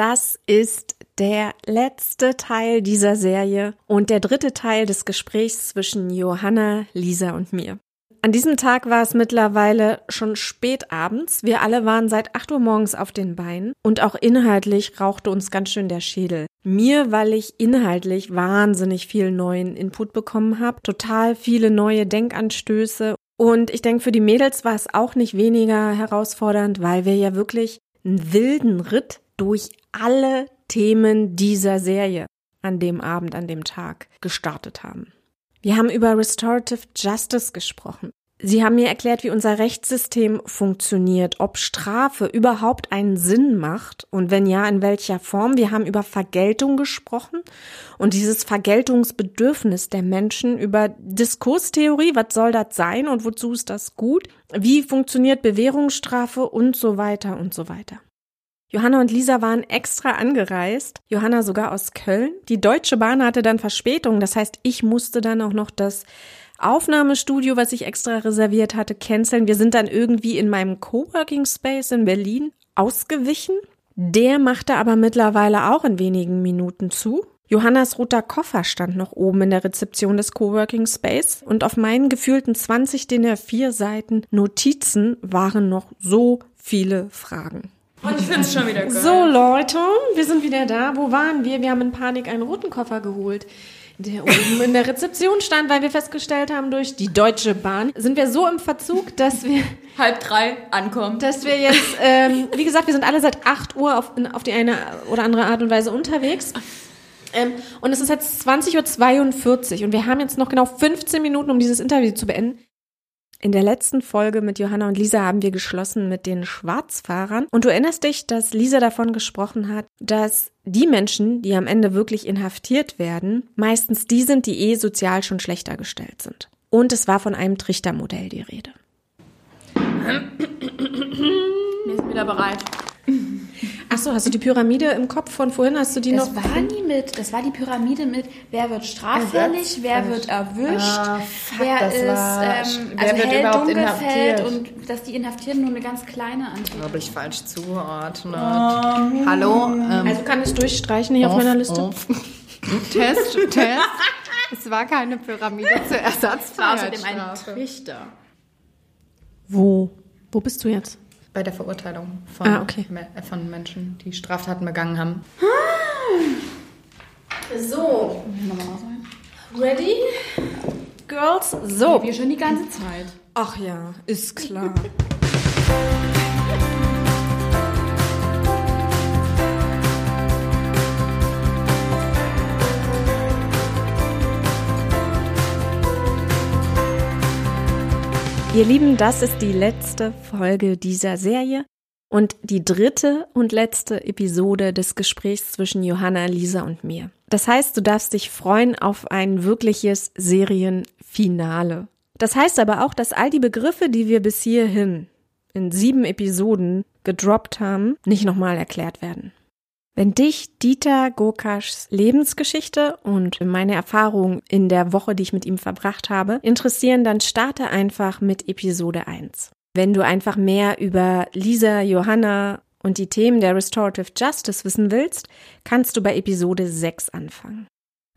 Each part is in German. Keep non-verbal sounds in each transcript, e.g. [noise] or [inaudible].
das ist der letzte Teil dieser Serie und der dritte Teil des Gesprächs zwischen Johanna, Lisa und mir. An diesem Tag war es mittlerweile schon spät abends. Wir alle waren seit 8 Uhr morgens auf den Beinen und auch inhaltlich rauchte uns ganz schön der Schädel. Mir, weil ich inhaltlich wahnsinnig viel neuen Input bekommen habe, total viele neue Denkanstöße und ich denke, für die Mädels war es auch nicht weniger herausfordernd, weil wir ja wirklich einen wilden Ritt durch alle Themen dieser Serie an dem Abend, an dem Tag gestartet haben. Wir haben über Restorative Justice gesprochen. Sie haben mir erklärt, wie unser Rechtssystem funktioniert, ob Strafe überhaupt einen Sinn macht und wenn ja, in welcher Form. Wir haben über Vergeltung gesprochen und dieses Vergeltungsbedürfnis der Menschen, über Diskurstheorie, was soll das sein und wozu ist das gut, wie funktioniert Bewährungsstrafe und so weiter und so weiter. Johanna und Lisa waren extra angereist, Johanna sogar aus Köln. Die Deutsche Bahn hatte dann Verspätung, das heißt, ich musste dann auch noch das Aufnahmestudio, was ich extra reserviert hatte, canceln. Wir sind dann irgendwie in meinem Coworking Space in Berlin ausgewichen. Der machte aber mittlerweile auch in wenigen Minuten zu. Johannas roter Koffer stand noch oben in der Rezeption des Coworking Space und auf meinen gefühlten 20 DIN A4 Seiten Notizen waren noch so viele Fragen. Und ich finde es schon wieder geil. So, Leute, wir sind wieder da. Wo waren wir? Wir haben in Panik einen roten Koffer geholt, der oben in der Rezeption stand, weil wir festgestellt haben, durch die Deutsche Bahn sind wir so im Verzug, dass wir halb drei ankommen. Dass wir jetzt, ähm, wie gesagt, wir sind alle seit 8 Uhr auf, auf die eine oder andere Art und Weise unterwegs. Ähm, und es ist jetzt 20.42 Uhr und wir haben jetzt noch genau 15 Minuten, um dieses Interview zu beenden. In der letzten Folge mit Johanna und Lisa haben wir geschlossen mit den Schwarzfahrern. Und du erinnerst dich, dass Lisa davon gesprochen hat, dass die Menschen, die am Ende wirklich inhaftiert werden, meistens die sind, die eh sozial schon schlechter gestellt sind. Und es war von einem Trichtermodell die Rede. Mir ist wieder bereit. Ach so, hast du die Pyramide im Kopf von vorhin? Hast du die das noch? Das war nie mit. Das war die Pyramide mit, wer wird straffällig, wer wird erwischt, ah, fuck, wer das ist, war, ähm, wer also wird hell, überhaupt inhaftiert? fällt und dass die Inhaftierten nur eine ganz kleine Anzahl. Habe ich falsch zugeordnet. Hallo? Ähm, Also kann ich durchstreichen hier auf meiner Liste? auf. Test, Test. Es war keine Pyramide zur Außerdem ein. Trichter. Wo? Wo bist du jetzt? Bei der Verurteilung von, Ah, okay. Äh, von Menschen, die Straftaten begangen haben. So. Ready? Girls? So. Wir schon die ganze Zeit. Ach ja, ist klar. Ihr Lieben, das ist die letzte Folge dieser Serie und die dritte und letzte Episode des Gesprächs zwischen Johanna, Lisa und mir. Das heißt, du darfst dich freuen auf ein wirkliches Serienfinale. Das heißt aber auch, dass all die Begriffe, die wir bis hierhin in sieben Episoden gedroppt haben, nicht nochmal erklärt werden. Wenn dich Dieter Gokaschs Lebensgeschichte und meine Erfahrungen in der Woche, die ich mit ihm verbracht habe, interessieren, dann starte einfach mit Episode 1. Wenn du einfach mehr über Lisa, Johanna und die Themen der Restorative Justice wissen willst, kannst du bei Episode 6 anfangen.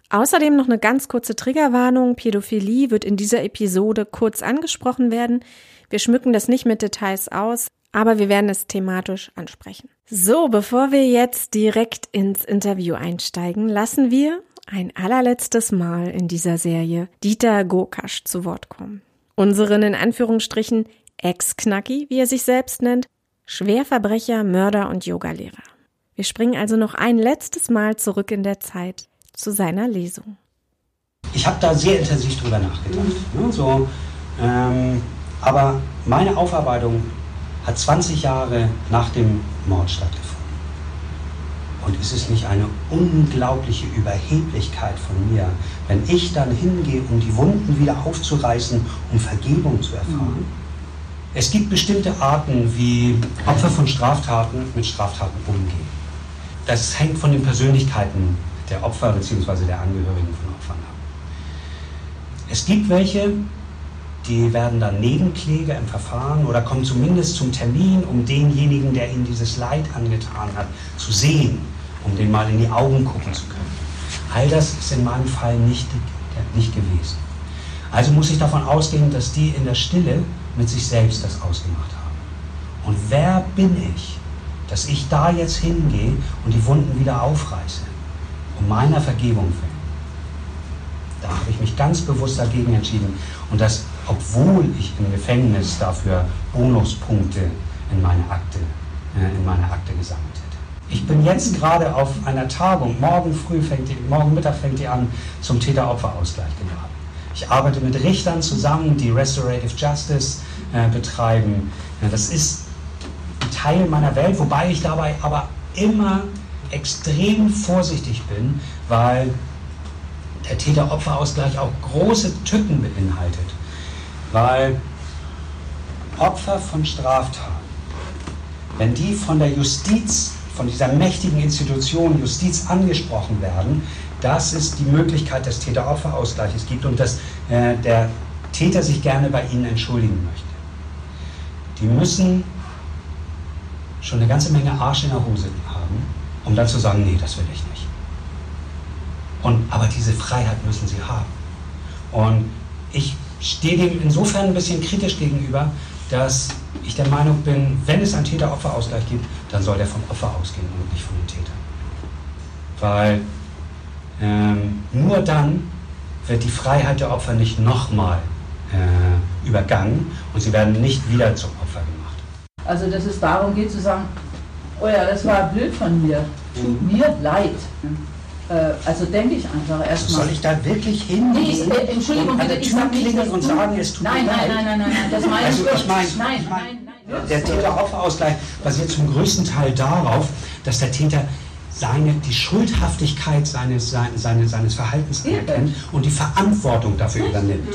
Außerdem noch eine ganz kurze Triggerwarnung. Pädophilie wird in dieser Episode kurz angesprochen werden. Wir schmücken das nicht mit Details aus, aber wir werden es thematisch ansprechen. So, bevor wir jetzt direkt ins Interview einsteigen, lassen wir ein allerletztes Mal in dieser Serie Dieter Gokasch zu Wort kommen. Unseren in Anführungsstrichen Ex-Knacki, wie er sich selbst nennt, Schwerverbrecher, Mörder und Yogalehrer. Wir springen also noch ein letztes Mal zurück in der Zeit zu seiner Lesung. Ich habe da sehr intensiv drüber nachgedacht. Ne, so, ähm, aber meine Aufarbeitung hat 20 Jahre nach dem Mord stattgefunden. Und ist es nicht eine unglaubliche Überheblichkeit von mir, wenn ich dann hingehe, um die Wunden wieder aufzureißen, um Vergebung zu erfahren? Es gibt bestimmte Arten, wie Opfer von Straftaten mit Straftaten umgehen. Das hängt von den Persönlichkeiten der Opfer bzw. der Angehörigen von Opfern ab. Es gibt welche, die werden dann Nebenkläger im Verfahren oder kommen zumindest zum Termin, um denjenigen, der ihnen dieses Leid angetan hat, zu sehen um den mal in die Augen gucken zu können. All das ist in meinem Fall nicht, nicht gewesen. Also muss ich davon ausgehen, dass die in der Stille mit sich selbst das ausgemacht haben. Und wer bin ich, dass ich da jetzt hingehe und die Wunden wieder aufreiße, um meiner Vergebung willen? Da habe ich mich ganz bewusst dagegen entschieden. Und das, obwohl ich im Gefängnis dafür Bonuspunkte in meine Akte, äh, in meine Akte gesammelt hätte. Ich bin jetzt gerade auf einer Tagung, morgen früh fängt die, morgen Mittag fängt die an, zum Täter-Opfer-Ausgleich gerade. Ich arbeite mit Richtern zusammen, die Restorative Justice äh, betreiben. Ja, das ist ein Teil meiner Welt, wobei ich dabei aber immer extrem vorsichtig bin, weil der Täter-Opfer-Ausgleich auch große Tücken beinhaltet. Weil Opfer von Straftaten, wenn die von der Justiz, von dieser mächtigen Institution Justiz angesprochen werden, dass es die Möglichkeit des Täter-Opfer-Ausgleiches gibt und dass äh, der Täter sich gerne bei ihnen entschuldigen möchte. Die müssen schon eine ganze Menge Arsch in der Hose haben, um dann zu sagen, nee, das will ich nicht. Und, aber diese Freiheit müssen sie haben. Und ich stehe dem insofern ein bisschen kritisch gegenüber, dass ich der Meinung bin, wenn es einen Täter-Opfer-Ausgleich gibt, dann soll der vom Opfer ausgehen und nicht von den Tätern. Weil ähm, nur dann wird die Freiheit der Opfer nicht nochmal äh, übergangen und sie werden nicht wieder zum Opfer gemacht. Also dass es darum geht zu sagen, oh ja, das war blöd von mir, tut mir leid. Äh, also denke ich einfach erstmal. Also soll ich da wirklich hingehen? Nee, äh, Entschuldigung, bitte, ich sage nicht, und sagen, es tut nein, mir nein, nein, nein, nein, nein, das meine also ich ich meine, nein, ich mein, nein, nein, der Täter-Opfer-Ausgleich basiert zum größten Teil darauf, dass der Täter seine, die Schuldhaftigkeit seines, seines, seines Verhaltens anerkennt und die Verantwortung dafür übernimmt.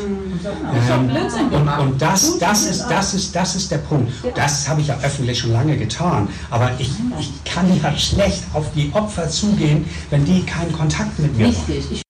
Ähm, und, und das, das, ist, das, ist, das ist der Punkt. Das habe ich ja öffentlich schon lange getan. Aber ich, ich kann ja schlecht auf die Opfer zugehen, wenn die keinen Kontakt mit mir haben.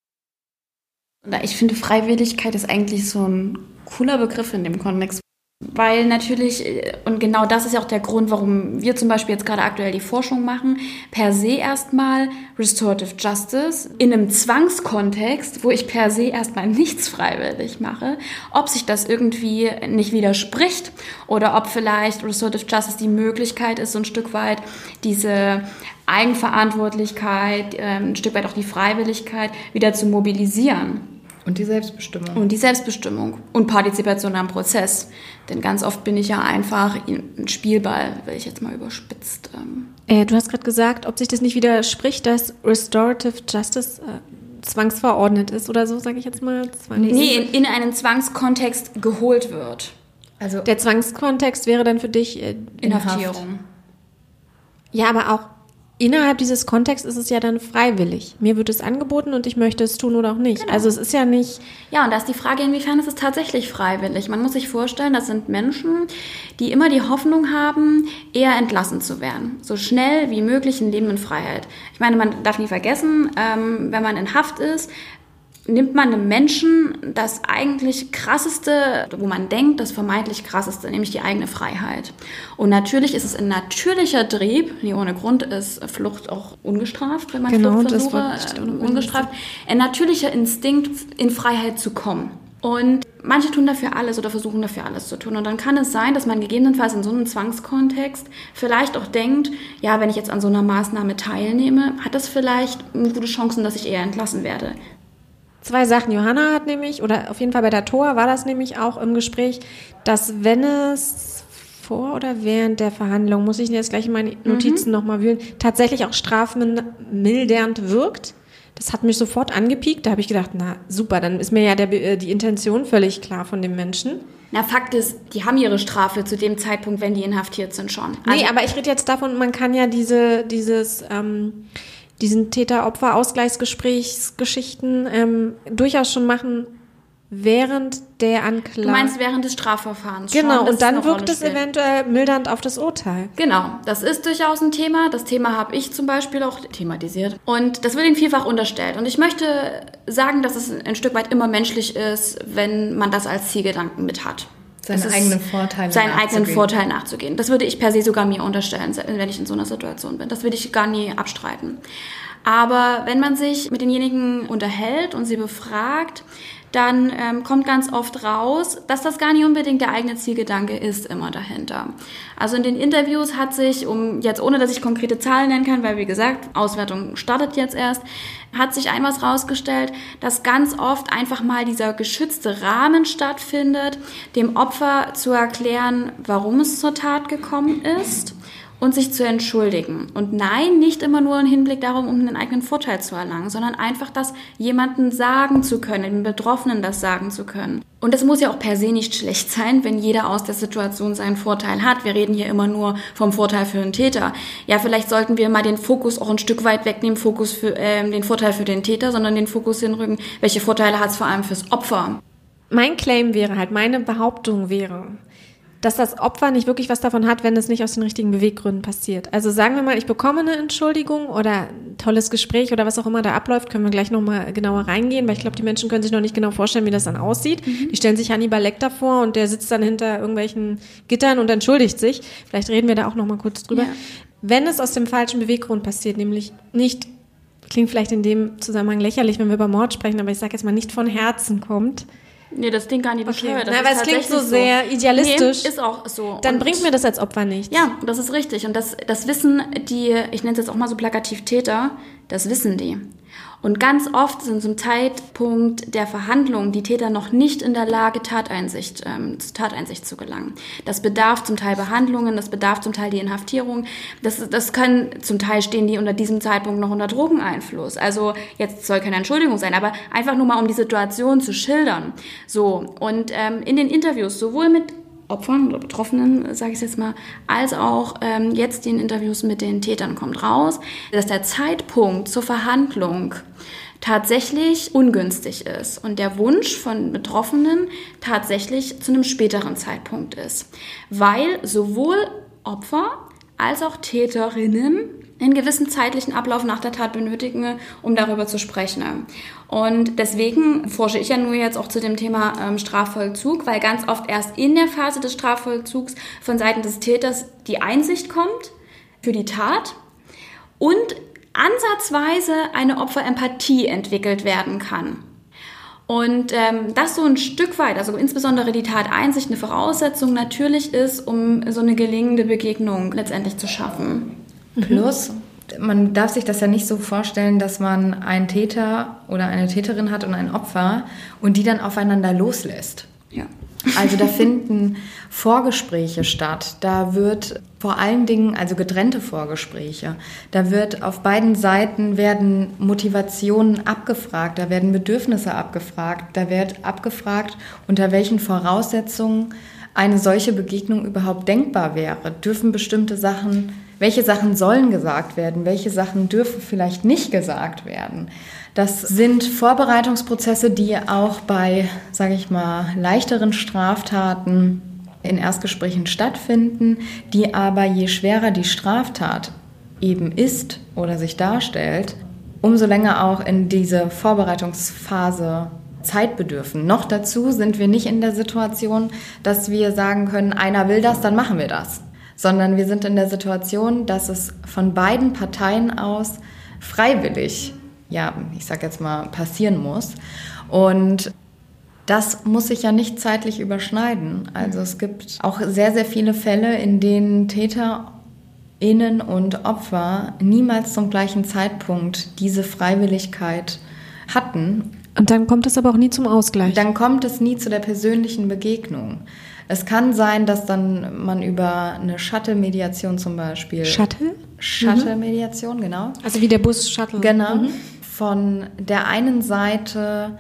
Ich finde, Freiwilligkeit ist eigentlich so ein cooler Begriff in dem Kontext, weil natürlich, äh, und genau das ist ja auch der Grund, warum wir zum Beispiel jetzt gerade aktuell die Forschung machen, per se erstmal Restorative Justice in einem Zwangskontext, wo ich per se erstmal nichts freiwillig mache, ob sich das irgendwie nicht widerspricht oder ob vielleicht Restorative Justice die Möglichkeit ist, so ein Stück weit diese Eigenverantwortlichkeit, ähm, ein Stück weit auch die Freiwilligkeit wieder zu mobilisieren. Und die Selbstbestimmung. Und die Selbstbestimmung und Partizipation am Prozess. Denn ganz oft bin ich ja einfach ein Spielball, will ich jetzt mal überspitzt. Ähm. Äh, du hast gerade gesagt, ob sich das nicht widerspricht, dass Restorative Justice äh, zwangsverordnet ist oder so, sage ich jetzt mal. Zwang nee, in, in einen Zwangskontext geholt wird. Also der Zwangskontext wäre dann für dich äh, Inhaftierung. Ja, aber auch innerhalb dieses Kontexts ist es ja dann freiwillig. Mir wird es angeboten und ich möchte es tun oder auch nicht. Genau. Also es ist ja nicht. Ja, und da ist die Frage, inwiefern ist es tatsächlich freiwillig? Man muss sich vorstellen, das sind Menschen, die immer die Hoffnung haben, eher entlassen zu werden. So schnell wie möglich ein Leben in Freiheit. Ich meine, man darf nie vergessen, ähm, wenn man in Haft ist, nimmt man einem Menschen das eigentlich krasseste, wo man denkt, das vermeintlich krasseste, nämlich die eigene Freiheit. Und natürlich ist es ein natürlicher Trieb, nie ohne Grund ist Flucht auch ungestraft, wenn man genau, Fluchtversuche äh, ungestraft, ein natürlicher Instinkt, in Freiheit zu kommen. Und manche tun dafür alles oder versuchen dafür alles zu tun. Und dann kann es sein, dass man gegebenenfalls in so einem Zwangskontext vielleicht auch denkt, ja, wenn ich jetzt an so einer Maßnahme teilnehme, hat das vielleicht gute Chancen, dass ich eher entlassen werde. Zwei Sachen. Johanna hat nämlich, oder auf jeden Fall bei der Tor war das nämlich auch im Gespräch, dass wenn es vor oder während der Verhandlung, muss ich jetzt gleich in meine Notizen mhm. nochmal wühlen, tatsächlich auch strafmildernd wirkt. Das hat mich sofort angepiekt. Da habe ich gedacht, na super, dann ist mir ja der, äh, die Intention völlig klar von dem Menschen. Na, Fakt ist, die haben ihre Strafe zu dem Zeitpunkt, wenn die inhaftiert sind schon. Also nee, aber ich rede jetzt davon, man kann ja diese, dieses, ähm, diesen Täter-Opfer-Ausgleichsgesprächsgeschichten ähm, durchaus schon machen während der Anklage. Du meinst während des Strafverfahrens. Genau, schon, und dann wirkt es eventuell mildernd auf das Urteil. Genau, das ist durchaus ein Thema. Das Thema habe ich zum Beispiel auch thematisiert. Und das wird ihnen vielfach unterstellt. Und ich möchte sagen, dass es ein Stück weit immer menschlich ist, wenn man das als Zielgedanken mit hat Seine Es ist eigenen Vorteile Seinen eigenen nachzugehen. Vorteil nachzugehen. Das würde ich per se sogar mir unterstellen, wenn ich in so einer Situation bin. Das würde ich gar nie abstreiten. Aber wenn man sich mit denjenigen unterhält und sie befragt, dann ähm, kommt ganz oft raus, dass das gar nicht unbedingt der eigene Zielgedanke ist immer dahinter. Also in den Interviews hat sich, um jetzt ohne dass ich konkrete Zahlen nennen kann, weil wie gesagt, Auswertung startet jetzt erst, hat sich ein was rausgestellt, dass ganz oft einfach mal dieser geschützte Rahmen stattfindet, dem Opfer zu erklären, warum es zur Tat gekommen ist und sich zu entschuldigen. Und nein, nicht immer nur im Hinblick darum, um einen eigenen Vorteil zu erlangen, sondern einfach das jemanden sagen zu können, dem Betroffenen das sagen zu können. Und das muss ja auch per se nicht schlecht sein, wenn jeder aus der Situation seinen Vorteil hat. Wir reden hier immer nur vom Vorteil für einen Täter. Ja, vielleicht sollten wir mal den Fokus auch ein Stück weit wegnehmen, Fokus für äh, den Vorteil für den Täter, sondern den Fokus hinrücken, welche Vorteile hat es vor allem fürs Opfer. Mein Claim wäre halt, meine Behauptung wäre, dass das Opfer nicht wirklich was davon hat, wenn es nicht aus den richtigen Beweggründen passiert. Also sagen wir mal, ich bekomme eine Entschuldigung oder ein tolles Gespräch oder was auch immer da abläuft, können wir gleich nochmal genauer reingehen, weil ich glaube, die Menschen können sich noch nicht genau vorstellen, wie das dann aussieht. Die stellen sich Hannibal Lecter vor und der sitzt dann hinter irgendwelchen Gittern und entschuldigt sich. Vielleicht reden wir da auch nochmal kurz drüber. Ja. Wenn es aus dem falschen Beweggrund passiert, nämlich nicht, klingt vielleicht in dem Zusammenhang lächerlich, wenn wir über Mord sprechen, aber ich sage jetzt mal nicht von Herzen kommt, Nee, das klingt gar nicht bescheuert. Na, ist aber es klingt so sehr idealistisch. Nee, ist auch so. dann Und- bringt mir das als Opfer nichts. Ja, das ist richtig. Und das, das wissen die, ich nenne es jetzt auch mal so plakativ Täter, das wissen die. Und ganz oft sind zum Zeitpunkt der Verhandlung die Täter noch nicht in der Lage, Tateinsicht, ähm, zu Tateinsicht zu gelangen. Das bedarf zum Teil Behandlungen, das bedarf zum Teil die Inhaftierung. Das, das können, zum Teil stehen die unter diesem Zeitpunkt noch unter Drogeneinfluss. Also jetzt soll keine Entschuldigung sein, aber einfach nur mal, um die Situation zu schildern. So, und ähm, in den Interviews, sowohl mit Opfern oder Betroffenen, sage ich jetzt mal, als auch ähm, jetzt in Interviews mit den Tätern kommt raus, dass der Zeitpunkt zur Verhandlung tatsächlich ungünstig ist und der Wunsch von Betroffenen tatsächlich zu einem späteren Zeitpunkt ist, weil sowohl Opfer als auch Täterinnen einen gewissen zeitlichen Ablauf nach der Tat benötigen, um darüber zu sprechen. Und deswegen forsche ich ja nur jetzt auch zu dem Thema ähm, Strafvollzug, weil ganz oft erst in der Phase des Strafvollzugs von Seiten des Täters die Einsicht kommt für die Tat und ansatzweise eine Opferempathie entwickelt werden kann. Und ähm, das so ein Stück weit, also insbesondere die Tateinsicht, eine Voraussetzung natürlich ist, um so eine gelingende Begegnung letztendlich zu schaffen. Plus, man darf sich das ja nicht so vorstellen, dass man einen Täter oder eine Täterin hat und ein Opfer und die dann aufeinander loslässt. Ja. Also da [laughs] finden Vorgespräche statt. Da wird vor allen Dingen, also getrennte Vorgespräche, da wird auf beiden Seiten werden Motivationen abgefragt, da werden Bedürfnisse abgefragt, da wird abgefragt, unter welchen Voraussetzungen eine solche Begegnung überhaupt denkbar wäre. Dürfen bestimmte Sachen, welche Sachen sollen gesagt werden, welche Sachen dürfen vielleicht nicht gesagt werden. Das sind Vorbereitungsprozesse, die auch bei, sage ich mal, leichteren Straftaten in Erstgesprächen stattfinden, die aber je schwerer die Straftat eben ist oder sich darstellt, umso länger auch in diese Vorbereitungsphase Zeit bedürfen. Noch dazu sind wir nicht in der Situation, dass wir sagen können, einer will das, dann machen wir das. Sondern wir sind in der Situation, dass es von beiden Parteien aus freiwillig, ja, ich sag jetzt mal, passieren muss. Und das muss sich ja nicht zeitlich überschneiden. Also es gibt auch sehr, sehr viele Fälle, in denen TäterInnen und Opfer niemals zum gleichen Zeitpunkt diese Freiwilligkeit hatten Und dann kommt es aber auch nie zum Ausgleich. dann kommt es nie zu der persönlichen Begegnung. Es kann sein, dass dann man über eine Shuttle-Mediation zum Beispiel. Shuttle? Shuttle-Mediation, genau. Also wie der Bus Shuttle. Genau. Von der einen Seite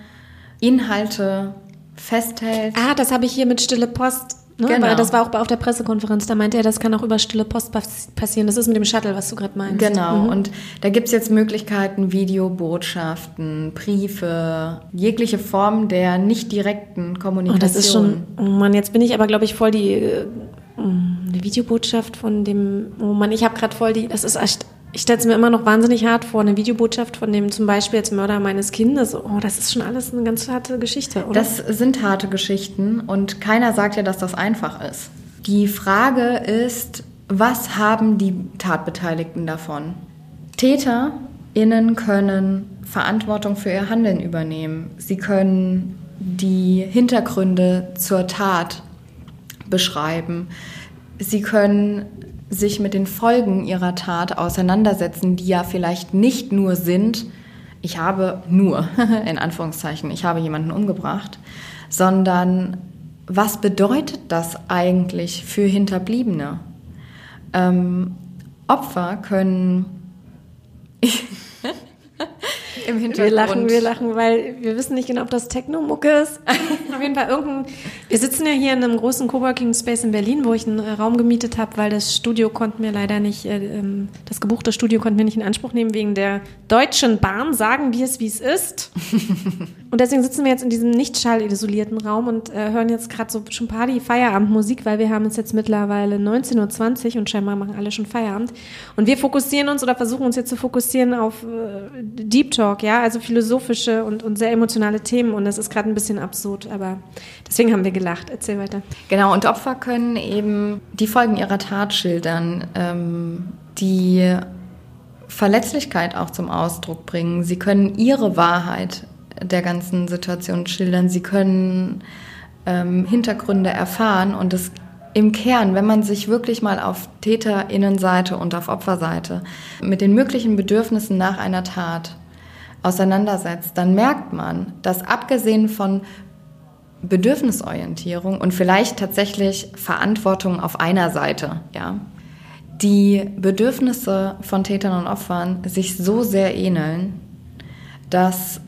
Inhalte festhält. Ah, das habe ich hier mit Stille Post. Ne? Genau. Weil das war auch auf der Pressekonferenz. Da meinte er, das kann auch über Stille Post pass passieren. Das ist mit dem Shuttle, was du gerade meinst. Genau, Mhm. und da gibt es jetzt Möglichkeiten, Videobotschaften, Briefe, jegliche Form der nicht direkten Oh, Kommunikation. das ist schon. Oh Mann, jetzt bin ich aber, glaube ich, voll die. Äh, eine Videobotschaft von dem. Oh Mann, ich habe gerade voll die. Das ist echt Ich stelle es mir immer noch wahnsinnig hart vor, eine Videobotschaft von dem zum Beispiel als Mörder meines Kindes. Oh, das ist schon alles eine ganz harte Geschichte, oder? Das sind harte Geschichten und keiner sagt ja, dass das einfach ist. Die Frage ist, was haben die Tatbeteiligten davon? TäterInnen können Verantwortung für ihr Handeln übernehmen. Sie können die Hintergründe zur Tat beschreiben. Sie können sich mit den Folgen ihrer Tat auseinandersetzen, die ja vielleicht nicht nur sind, ich habe nur, [laughs] in Anführungszeichen, ich habe jemanden umgebracht, sondern was bedeutet das eigentlich für Hinterbliebene? Ähm, Opfer können [laughs] im Hintergrund. Wir lachen, wir lachen, weil wir wissen nicht genau, ob das Techno-Mucke ist. [laughs] Auf jeden Fall irgendein. Wir sitzen ja hier in einem großen Coworking Space in Berlin, wo ich einen Raum gemietet habe, weil das Studio konnten wir leider nicht, äh, ähm, das gebuchte Studio konnten wir nicht in Anspruch nehmen wegen der Deutschen Bahn. Sagen wir es, wie es ist. [laughs] und deswegen sitzen wir jetzt in diesem nicht schallisolierten Raum und äh, hören jetzt gerade so schon Party, Feierabendmusik, weil wir haben es jetzt mittlerweile 19.20 Uhr und scheinbar machen alle schon Feierabend. Und wir fokussieren uns oder versuchen uns jetzt zu fokussieren auf äh, Deep Talk, ja, also philosophische und, und sehr emotionale Themen. Und das ist gerade ein bisschen absurd, aber deswegen haben wir gelacht. Erzähl weiter. Genau, und Opfer können eben die Folgen ihrer Tat schildern, ähm, die Verletzlichkeit auch zum Ausdruck bringen. Sie können ihre Wahrheit der ganzen Situation schildern. Sie können ähm, Hintergründe erfahren und es im Kern, wenn man sich wirklich mal auf Täterinnenseite und auf Opferseite mit den möglichen Bedürfnissen nach einer Tat auseinandersetzt, dann merkt man, dass abgesehen von Bedürfnisorientierung und vielleicht tatsächlich Verantwortung auf einer Seite, ja, die Bedürfnisse von Tätern und Opfern sich so sehr ähneln, dass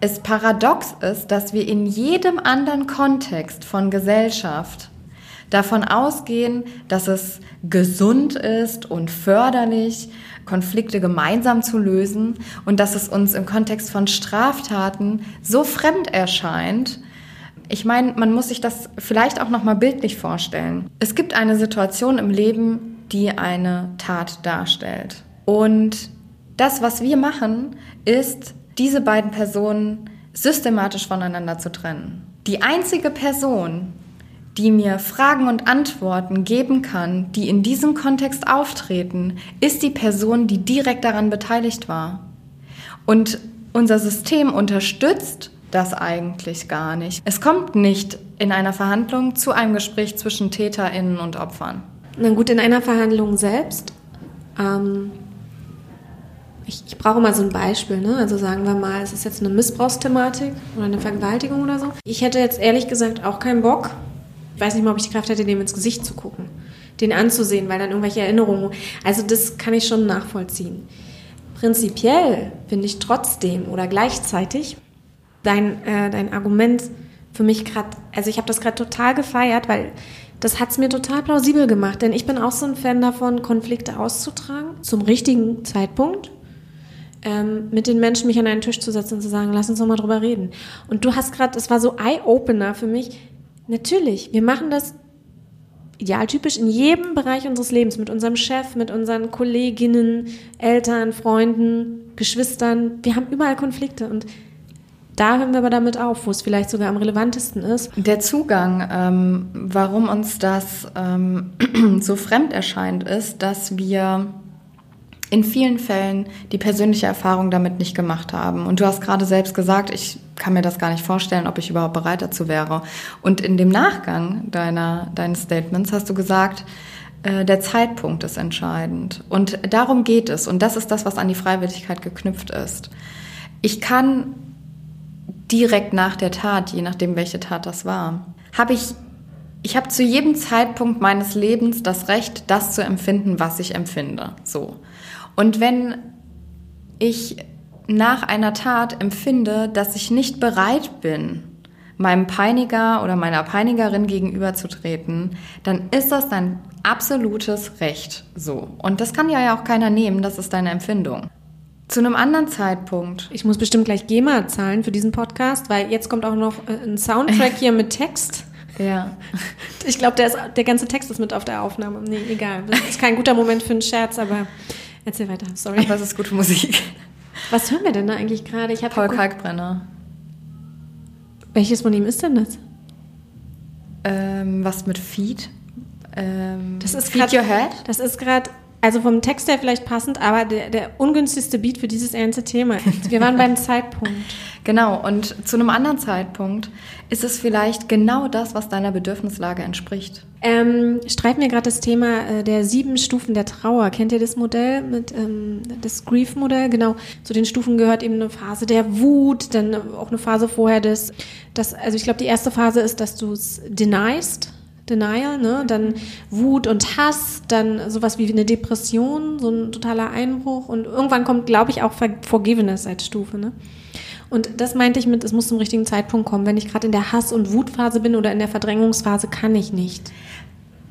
es paradox ist, dass wir in jedem anderen Kontext von Gesellschaft davon ausgehen, dass es gesund ist und förderlich, Konflikte gemeinsam zu lösen und dass es uns im Kontext von Straftaten so fremd erscheint. Ich meine, man muss sich das vielleicht auch noch mal bildlich vorstellen. Es gibt eine Situation im Leben, die eine Tat darstellt. Und das, was wir machen, ist, diese beiden Personen systematisch voneinander zu trennen. Die einzige Person, die mir Fragen und Antworten geben kann, die in diesem Kontext auftreten, ist die Person, die direkt daran beteiligt war. Und unser System unterstützt das eigentlich gar nicht. Es kommt nicht in einer Verhandlung zu einem Gespräch zwischen Täterinnen und Opfern. Na gut, in einer Verhandlung selbst. Ähm, ich, ich, brauche mal so ein Beispiel. Ne? Also sagen wir mal, es ist jetzt eine Missbrauchsthematik oder eine Vergewaltigung oder so. Ich hätte jetzt ehrlich gesagt auch keinen Bock, weiß nicht mal, ob ich die Kraft hätte, dem ins Gesicht zu gucken, den anzusehen, weil dann irgendwelche Erinnerungen. Also das kann ich schon nachvollziehen. Prinzipiell finde ich trotzdem oder gleichzeitig dein, äh, dein Argument für mich gerade, also ich habe das gerade total gefeiert, weil das hat es mir total plausibel gemacht, denn ich bin auch so ein Fan davon, Konflikte auszutragen, zum richtigen Zeitpunkt, ähm, mit den Menschen mich an einen Tisch zu setzen und zu sagen, lass uns noch mal drüber reden. Und du hast gerade, es war so Eye-Opener für mich, Natürlich, wir machen das idealtypisch in jedem Bereich unseres Lebens, mit unserem Chef, mit unseren Kolleginnen, Eltern, Freunden, Geschwistern. Wir haben überall Konflikte und da hören wir aber damit auf, wo es vielleicht sogar am relevantesten ist. Der Zugang, ähm, warum uns das ähm, [clears throat] so fremd erscheint, ist, dass wir in vielen Fällen die persönliche Erfahrung damit nicht gemacht haben. Und du hast gerade selbst gesagt, ich kann mir das gar nicht vorstellen, ob ich überhaupt bereit dazu wäre. Und in dem Nachgang deiner, deines Statements hast du gesagt, äh, der Zeitpunkt ist entscheidend. Und darum geht es. Und das ist das, was an die Freiwilligkeit geknüpft ist. Ich kann direkt nach der Tat, je nachdem, welche Tat das war, habe ich ich habe zu jedem Zeitpunkt meines Lebens das Recht, das zu empfinden, was ich empfinde. So. Und wenn ich nach einer Tat empfinde, dass ich nicht bereit bin, meinem Peiniger oder meiner Peinigerin gegenüberzutreten, dann ist das dein absolutes Recht so. Und das kann ja auch keiner nehmen, das ist deine Empfindung. Zu einem anderen Zeitpunkt. Ich muss bestimmt gleich GEMA zahlen für diesen Podcast, weil jetzt kommt auch noch äh, ein Soundtrack hier mit Text. [laughs] Ja. Ich glaube, der, der ganze Text ist mit auf der Aufnahme. Nee, egal. Das ist kein guter Moment für einen Scherz, aber Erzähl weiter, sorry. Was ist gute Musik? Was hören wir denn da eigentlich gerade? Ich Paul Kalkbrenner. Welches von ihm ist denn das? Ähm, was mit Feed? Ähm, Das ist Feed grad- Your Head? Das ist gerade, also vom Text her vielleicht passend, aber der, der ungünstigste Beat für dieses ernste Thema. Wir waren beim Zeitpunkt. [laughs] Genau, und zu einem anderen Zeitpunkt ist es vielleicht genau das, was deiner Bedürfnislage entspricht. Ähm, streiten wir gerade das Thema äh, der sieben Stufen der Trauer. Kennt ihr das Modell mit ähm, das Grief-Modell? Genau. Zu den Stufen gehört eben eine Phase der Wut, dann auch eine Phase vorher des, das, also ich glaube, die erste Phase ist, dass du es denyst. Denial, ne? Dann Wut und Hass, dann sowas wie eine Depression, so ein totaler Einbruch und irgendwann kommt, glaube ich, auch Forgiveness als Stufe, ne? Und das meinte ich mit, es muss zum richtigen Zeitpunkt kommen. Wenn ich gerade in der Hass- und Wutphase bin oder in der Verdrängungsphase, kann ich nicht.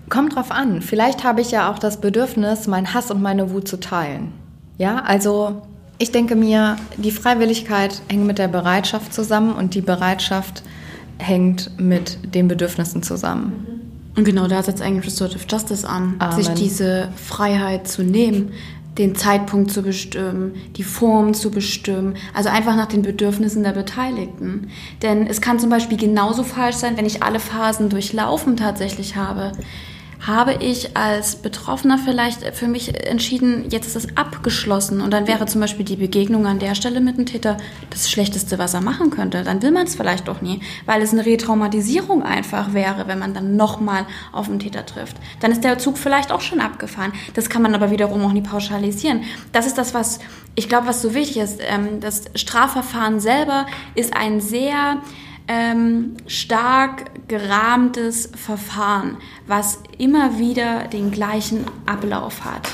Kommt drauf an. Vielleicht habe ich ja auch das Bedürfnis, meinen Hass und meine Wut zu teilen. Ja, also ich denke mir, die Freiwilligkeit hängt mit der Bereitschaft zusammen und die Bereitschaft hängt mit den Bedürfnissen zusammen. Und genau da setzt eigentlich Restorative Justice an, Amen. sich diese Freiheit zu nehmen, den Zeitpunkt zu bestimmen, die Form zu bestimmen, also einfach nach den Bedürfnissen der Beteiligten. Denn es kann zum Beispiel genauso falsch sein, wenn ich alle Phasen durchlaufen tatsächlich habe. Habe ich als Betroffener vielleicht für mich entschieden, jetzt ist es abgeschlossen und dann wäre zum Beispiel die Begegnung an der Stelle mit dem Täter das Schlechteste, was er machen könnte. Dann will man es vielleicht doch nie, weil es eine Retraumatisierung einfach wäre, wenn man dann nochmal auf den Täter trifft. Dann ist der Zug vielleicht auch schon abgefahren. Das kann man aber wiederum auch nie pauschalisieren. Das ist das, was ich glaube, was so wichtig ist. Ähm, das Strafverfahren selber ist ein sehr ähm, stark gerahmtes Verfahren, was immer wieder den gleichen Ablauf hat.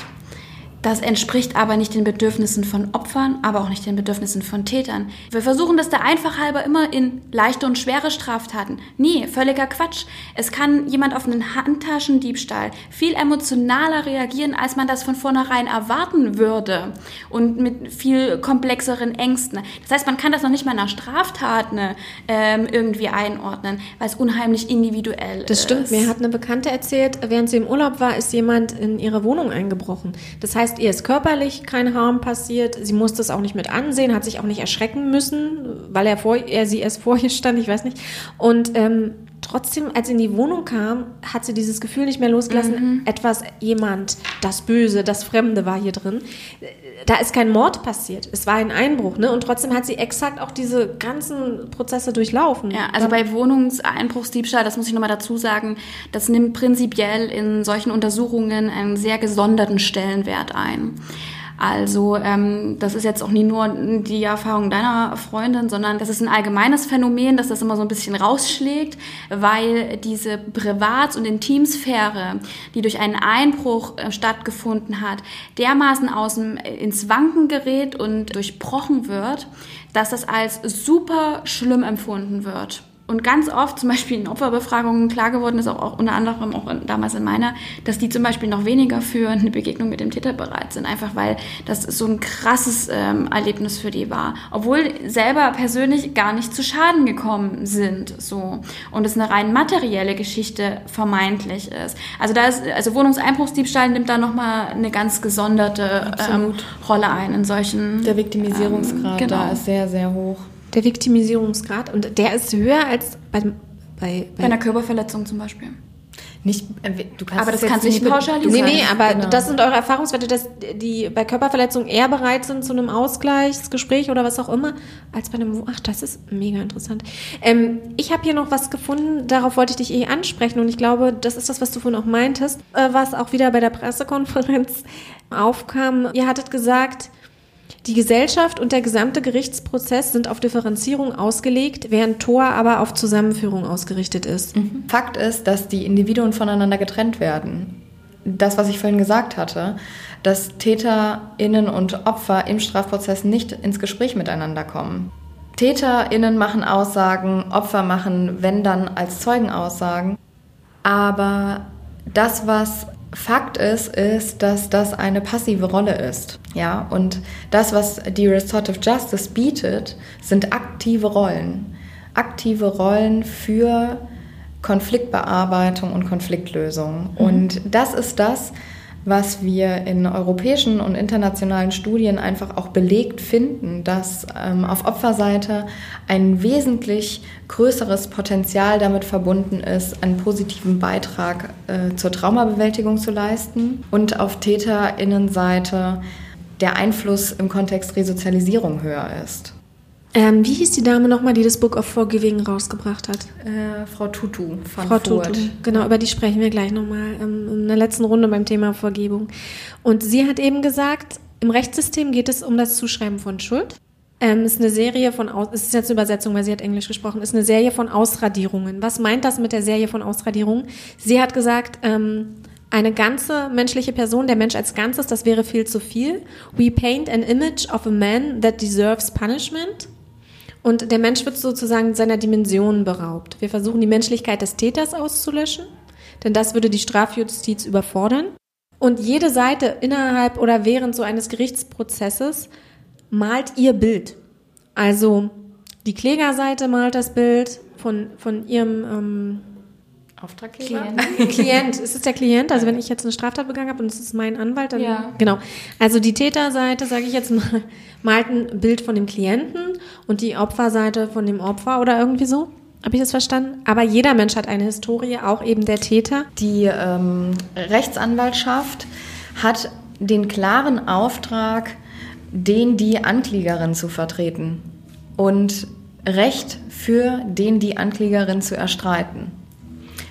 Das entspricht aber nicht den Bedürfnissen von Opfern, aber auch nicht den Bedürfnissen von Tätern. Wir versuchen das der Einfach halber immer in leichte und schwere Straftaten. Nee, völliger Quatsch. Es kann jemand auf einen Handtaschendiebstahl viel emotionaler reagieren, als man das von vornherein erwarten würde. Und mit viel komplexeren Ängsten. Das heißt, man kann das noch nicht mal nach Straftaten ähm, irgendwie einordnen, weil es unheimlich individuell ist. Das stimmt. Mir hat eine Bekannte erzählt, während sie im Urlaub war, ist jemand in ihre Wohnung eingebrochen. Das heißt, ihr ist körperlich kein Harm passiert. Sie musste es auch nicht mit ansehen, hat sich auch nicht erschrecken müssen, weil er vor, er sie erst [laughs] vor ihr stand, ich weiß nicht. Und ähm, trotzdem, als sie in die Wohnung kam, hat sie dieses Gefühl nicht mehr losgelassen. Etwas, jemand, das Böse, das Fremde war hier drin. Da ist kein Mord passiert. Es war ein Einbruch, ne? Und trotzdem hat sie exakt auch diese ganzen Prozesse durchlaufen. Ja, also bei Wohnungseinbruchsdiebstahl, das muss ich nochmal dazu sagen, das nimmt prinzipiell in solchen Untersuchungen einen sehr gesonderten Stellenwert ein. Also ähm, das ist jetzt auch nie nur die Erfahrung deiner Freundin, sondern das ist ein allgemeines Phänomen, dass das immer so ein bisschen rausschlägt, weil diese Privats- und Intimsphäre, die durch einen Einbruch äh, stattgefunden hat, dermaßen außen ins Wanken gerät und durchbrochen wird, dass das als super schlimm empfunden wird. Und ganz oft, zum Beispiel in Opferbefragungen, klar geworden ist, auch, auch unter anderem auch in, damals in meiner, dass die zum Beispiel noch weniger für eine Begegnung mit dem Täter bereit sind. Einfach weil das so ein krasses ähm, Erlebnis für die war. Obwohl selber persönlich gar nicht zu Schaden gekommen sind. so Und es eine rein materielle Geschichte vermeintlich ist. Also da ist, also Wohnungseinbruchsdiebstahl nimmt da nochmal eine ganz gesonderte ähm, Rolle ein in solchen. Der Viktimisierungsgrad Ähm, genau. da ist sehr, sehr hoch. Der Viktimisierungsgrad und der ist höher als bei, bei, Bei einer Körperverletzung zum Beispiel. Nicht, äh, du kannst Aber es das kannst du nicht pauschalisieren. Nee, nee, aber Genau. das sind eure Erfahrungswerte, dass die bei Körperverletzungen eher bereit sind zu einem Ausgleichsgespräch oder was auch immer, als bei einem. Ach, das ist mega interessant. Ähm, ich habe hier noch was gefunden, darauf wollte ich dich eh ansprechen und ich glaube, das ist das, was du vorhin auch meintest, äh, was auch wieder bei der Pressekonferenz [laughs] aufkam. Ihr hattet gesagt, die Gesellschaft und der gesamte Gerichtsprozess sind auf Differenzierung ausgelegt, während Tor aber auf Zusammenführung ausgerichtet ist. Fakt ist, dass die Individuen voneinander getrennt werden. Das, was ich vorhin gesagt hatte, dass TäterInnen und Opfer im Strafprozess nicht ins Gespräch miteinander kommen. TäterInnen machen Aussagen, Opfer machen, wenn dann, als Zeugenaussagen. Aber das, was Fakt ist, ist, dass das eine passive Rolle ist. Ja, und das, was die Restorative Justice bietet, sind aktive Rollen. Aktive Rollen für Konfliktbearbeitung und Konfliktlösung. Und das ist das, was wir in europäischen und internationalen Studien einfach auch belegt finden, dass ähm, auf Opferseite ein wesentlich größeres Potenzial damit verbunden ist, einen positiven Beitrag äh, zur Traumabewältigung zu leisten und auf Täterinnenseite der Einfluss im Kontext Resozialisierung höher ist. Ähm, wie hieß die Dame nochmal, die das Book of Forgiving rausgebracht hat? Äh, Frau Tutu von Frau Furt. Tutu, genau, über die sprechen wir gleich nochmal ähm, in der letzten Runde beim Thema Vergebung. Und sie hat eben gesagt, im Rechtssystem geht es um das Zuschreiben von Schuld. Ähm, ist eine Serie von, Aus es ist jetzt eine Übersetzung, weil sie hat Englisch gesprochen, ist eine Serie von Ausradierungen. Was meint das mit der Serie von Ausradierungen? Sie hat gesagt, ähm, eine ganze menschliche Person, der Mensch als Ganzes, das wäre viel zu viel. We paint an image of a man that deserves punishment. Und der Mensch wird sozusagen seiner Dimensionen beraubt. Wir versuchen die Menschlichkeit des Täters auszulöschen, denn das würde die Strafjustiz überfordern. Und jede Seite innerhalb oder während so eines Gerichtsprozesses malt ihr Bild. Also die Klägerseite malt das Bild von, von ihrem ähm, Auftraggeber? Klient. [laughs] Klient. Ist es der Klient? Also wenn ich jetzt eine Straftat begangen habe und es ist mein Anwalt, dann ja. genau. Also die Täterseite, sage ich jetzt mal, [laughs] malt ein Bild von dem Klienten und die Opferseite von dem Opfer oder irgendwie so. Habe ich das verstanden? Aber jeder Mensch hat eine Historie, auch eben der Täter. Die ähm, Rechtsanwaltschaft hat den klaren Auftrag, den die Anklägerin zu vertreten und Recht für den die Anklägerin zu erstreiten.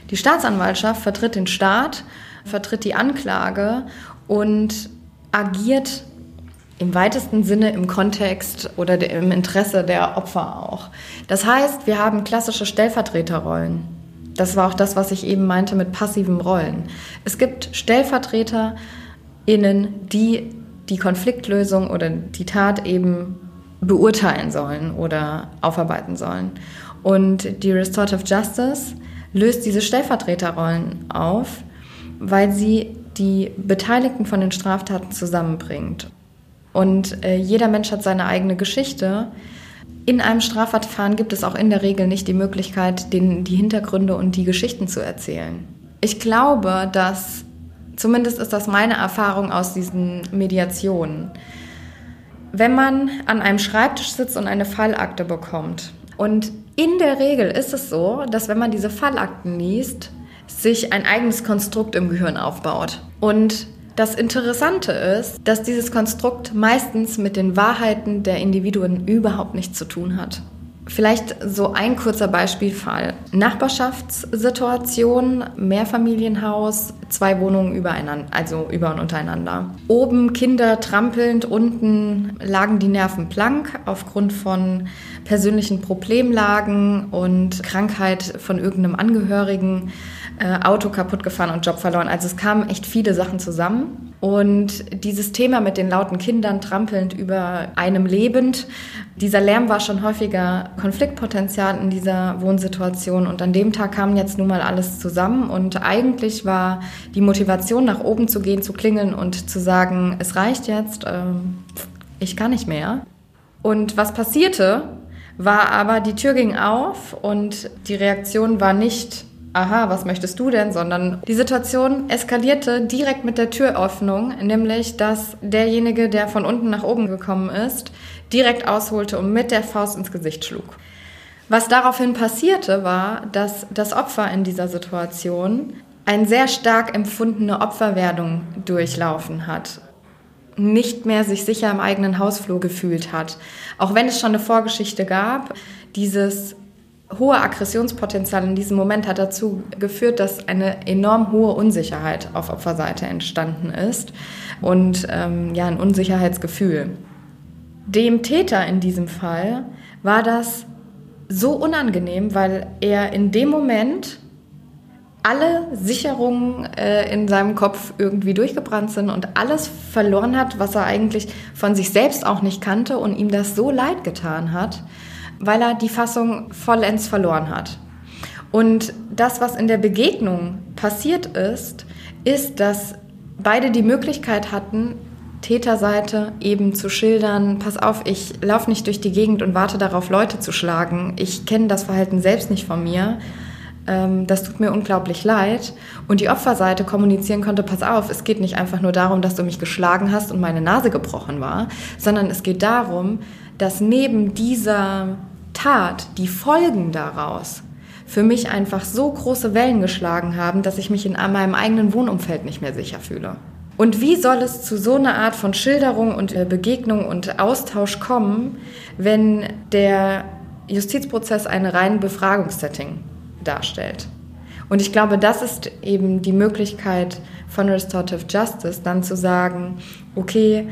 Die Staatsanwaltschaft vertritt den Staat, vertritt die Anklage und agiert im weitesten Sinne im Kontext oder im Interesse der Opfer auch. Das heißt, wir haben klassische Stellvertreterrollen. Das war auch das, was ich eben meinte mit passiven Rollen. Es gibt StellvertreterInnen, die die Konfliktlösung oder die Tat eben beurteilen sollen oder aufarbeiten sollen. Und die Restorative Justice löst diese Stellvertreterrollen auf, weil sie die Beteiligten von den Straftaten zusammenbringt. Und äh, jeder Mensch hat seine eigene Geschichte. In einem Strafverfahren gibt es auch in der Regel nicht die Möglichkeit, den, die Hintergründe und die Geschichten zu erzählen. Ich glaube, dass, zumindest ist das meine Erfahrung aus diesen Mediationen, wenn man an einem Schreibtisch sitzt und eine Fallakte bekommt und in der Regel ist es so, dass wenn man diese Fallakten liest, sich ein eigenes Konstrukt im Gehirn aufbaut. Und das Interessante ist, dass dieses Konstrukt meistens mit den Wahrheiten der Individuen überhaupt nichts zu tun hat. Vielleicht so ein kurzer Beispielfall. Nachbarschaftssituation, Mehrfamilienhaus, zwei Wohnungen übereinander, also über und untereinander. Oben Kinder trampelnd, unten lagen die Nerven blank aufgrund von persönlichen Problemlagen und Krankheit von irgendeinem Angehörigen, äh, Auto kaputt gefahren und Job verloren. Also es kamen echt viele Sachen zusammen. Und dieses Thema mit den lauten Kindern trampelnd über einem lebend, dieser Lärm war schon häufiger Konfliktpotenzial in dieser Wohnsituation. Und an dem Tag kam jetzt nun mal alles zusammen. Und eigentlich war die Motivation, nach oben zu gehen, zu klingeln und zu sagen, es reicht jetzt, ähm, ich kann nicht mehr. Und was passierte, war aber, die Tür ging auf und die Reaktion war nicht, aha, was möchtest du denn, sondern die Situation eskalierte direkt mit der Türöffnung, nämlich dass derjenige, der von unten nach oben gekommen ist, direkt ausholte und mit der Faust ins Gesicht schlug. Was daraufhin passierte, war, dass das Opfer in dieser Situation eine sehr stark empfundene Opferwerdung durchlaufen hat nicht mehr sich sicher im eigenen Hausflur gefühlt hat. Auch wenn es schon eine Vorgeschichte gab, dieses hohe Aggressionspotenzial in diesem Moment hat dazu geführt, dass eine enorm hohe Unsicherheit auf Opferseite entstanden ist und ähm, ja ein Unsicherheitsgefühl. Dem Täter in diesem Fall war das so unangenehm, weil er in dem Moment alle Sicherungen äh, in seinem Kopf irgendwie durchgebrannt sind und alles verloren hat, was er eigentlich von sich selbst auch nicht kannte und ihm das so leid getan hat, weil er die Fassung vollends verloren hat. Und das, was in der Begegnung passiert ist, ist, dass beide die Möglichkeit hatten, Täterseite eben zu schildern, pass auf, ich laufe nicht durch die Gegend und warte darauf, Leute zu schlagen. Ich kenne das Verhalten selbst nicht von mir. ähm, das tut mir unglaublich leid. Und die Opferseite kommunizieren konnte, pass auf, es geht nicht einfach nur darum, dass du mich geschlagen hast und meine Nase gebrochen war, sondern es geht darum, dass neben dieser Tat die Folgen daraus für mich einfach so große Wellen geschlagen haben, dass ich mich in meinem eigenen Wohnumfeld nicht mehr sicher fühle. Und wie soll es zu so einer Art von Schilderung und äh, Begegnung und Austausch kommen, wenn der Justizprozess ein rein Befragungssetting darstellt? Und ich glaube, das ist eben die Möglichkeit von Restorative Justice, dann zu sagen, okay,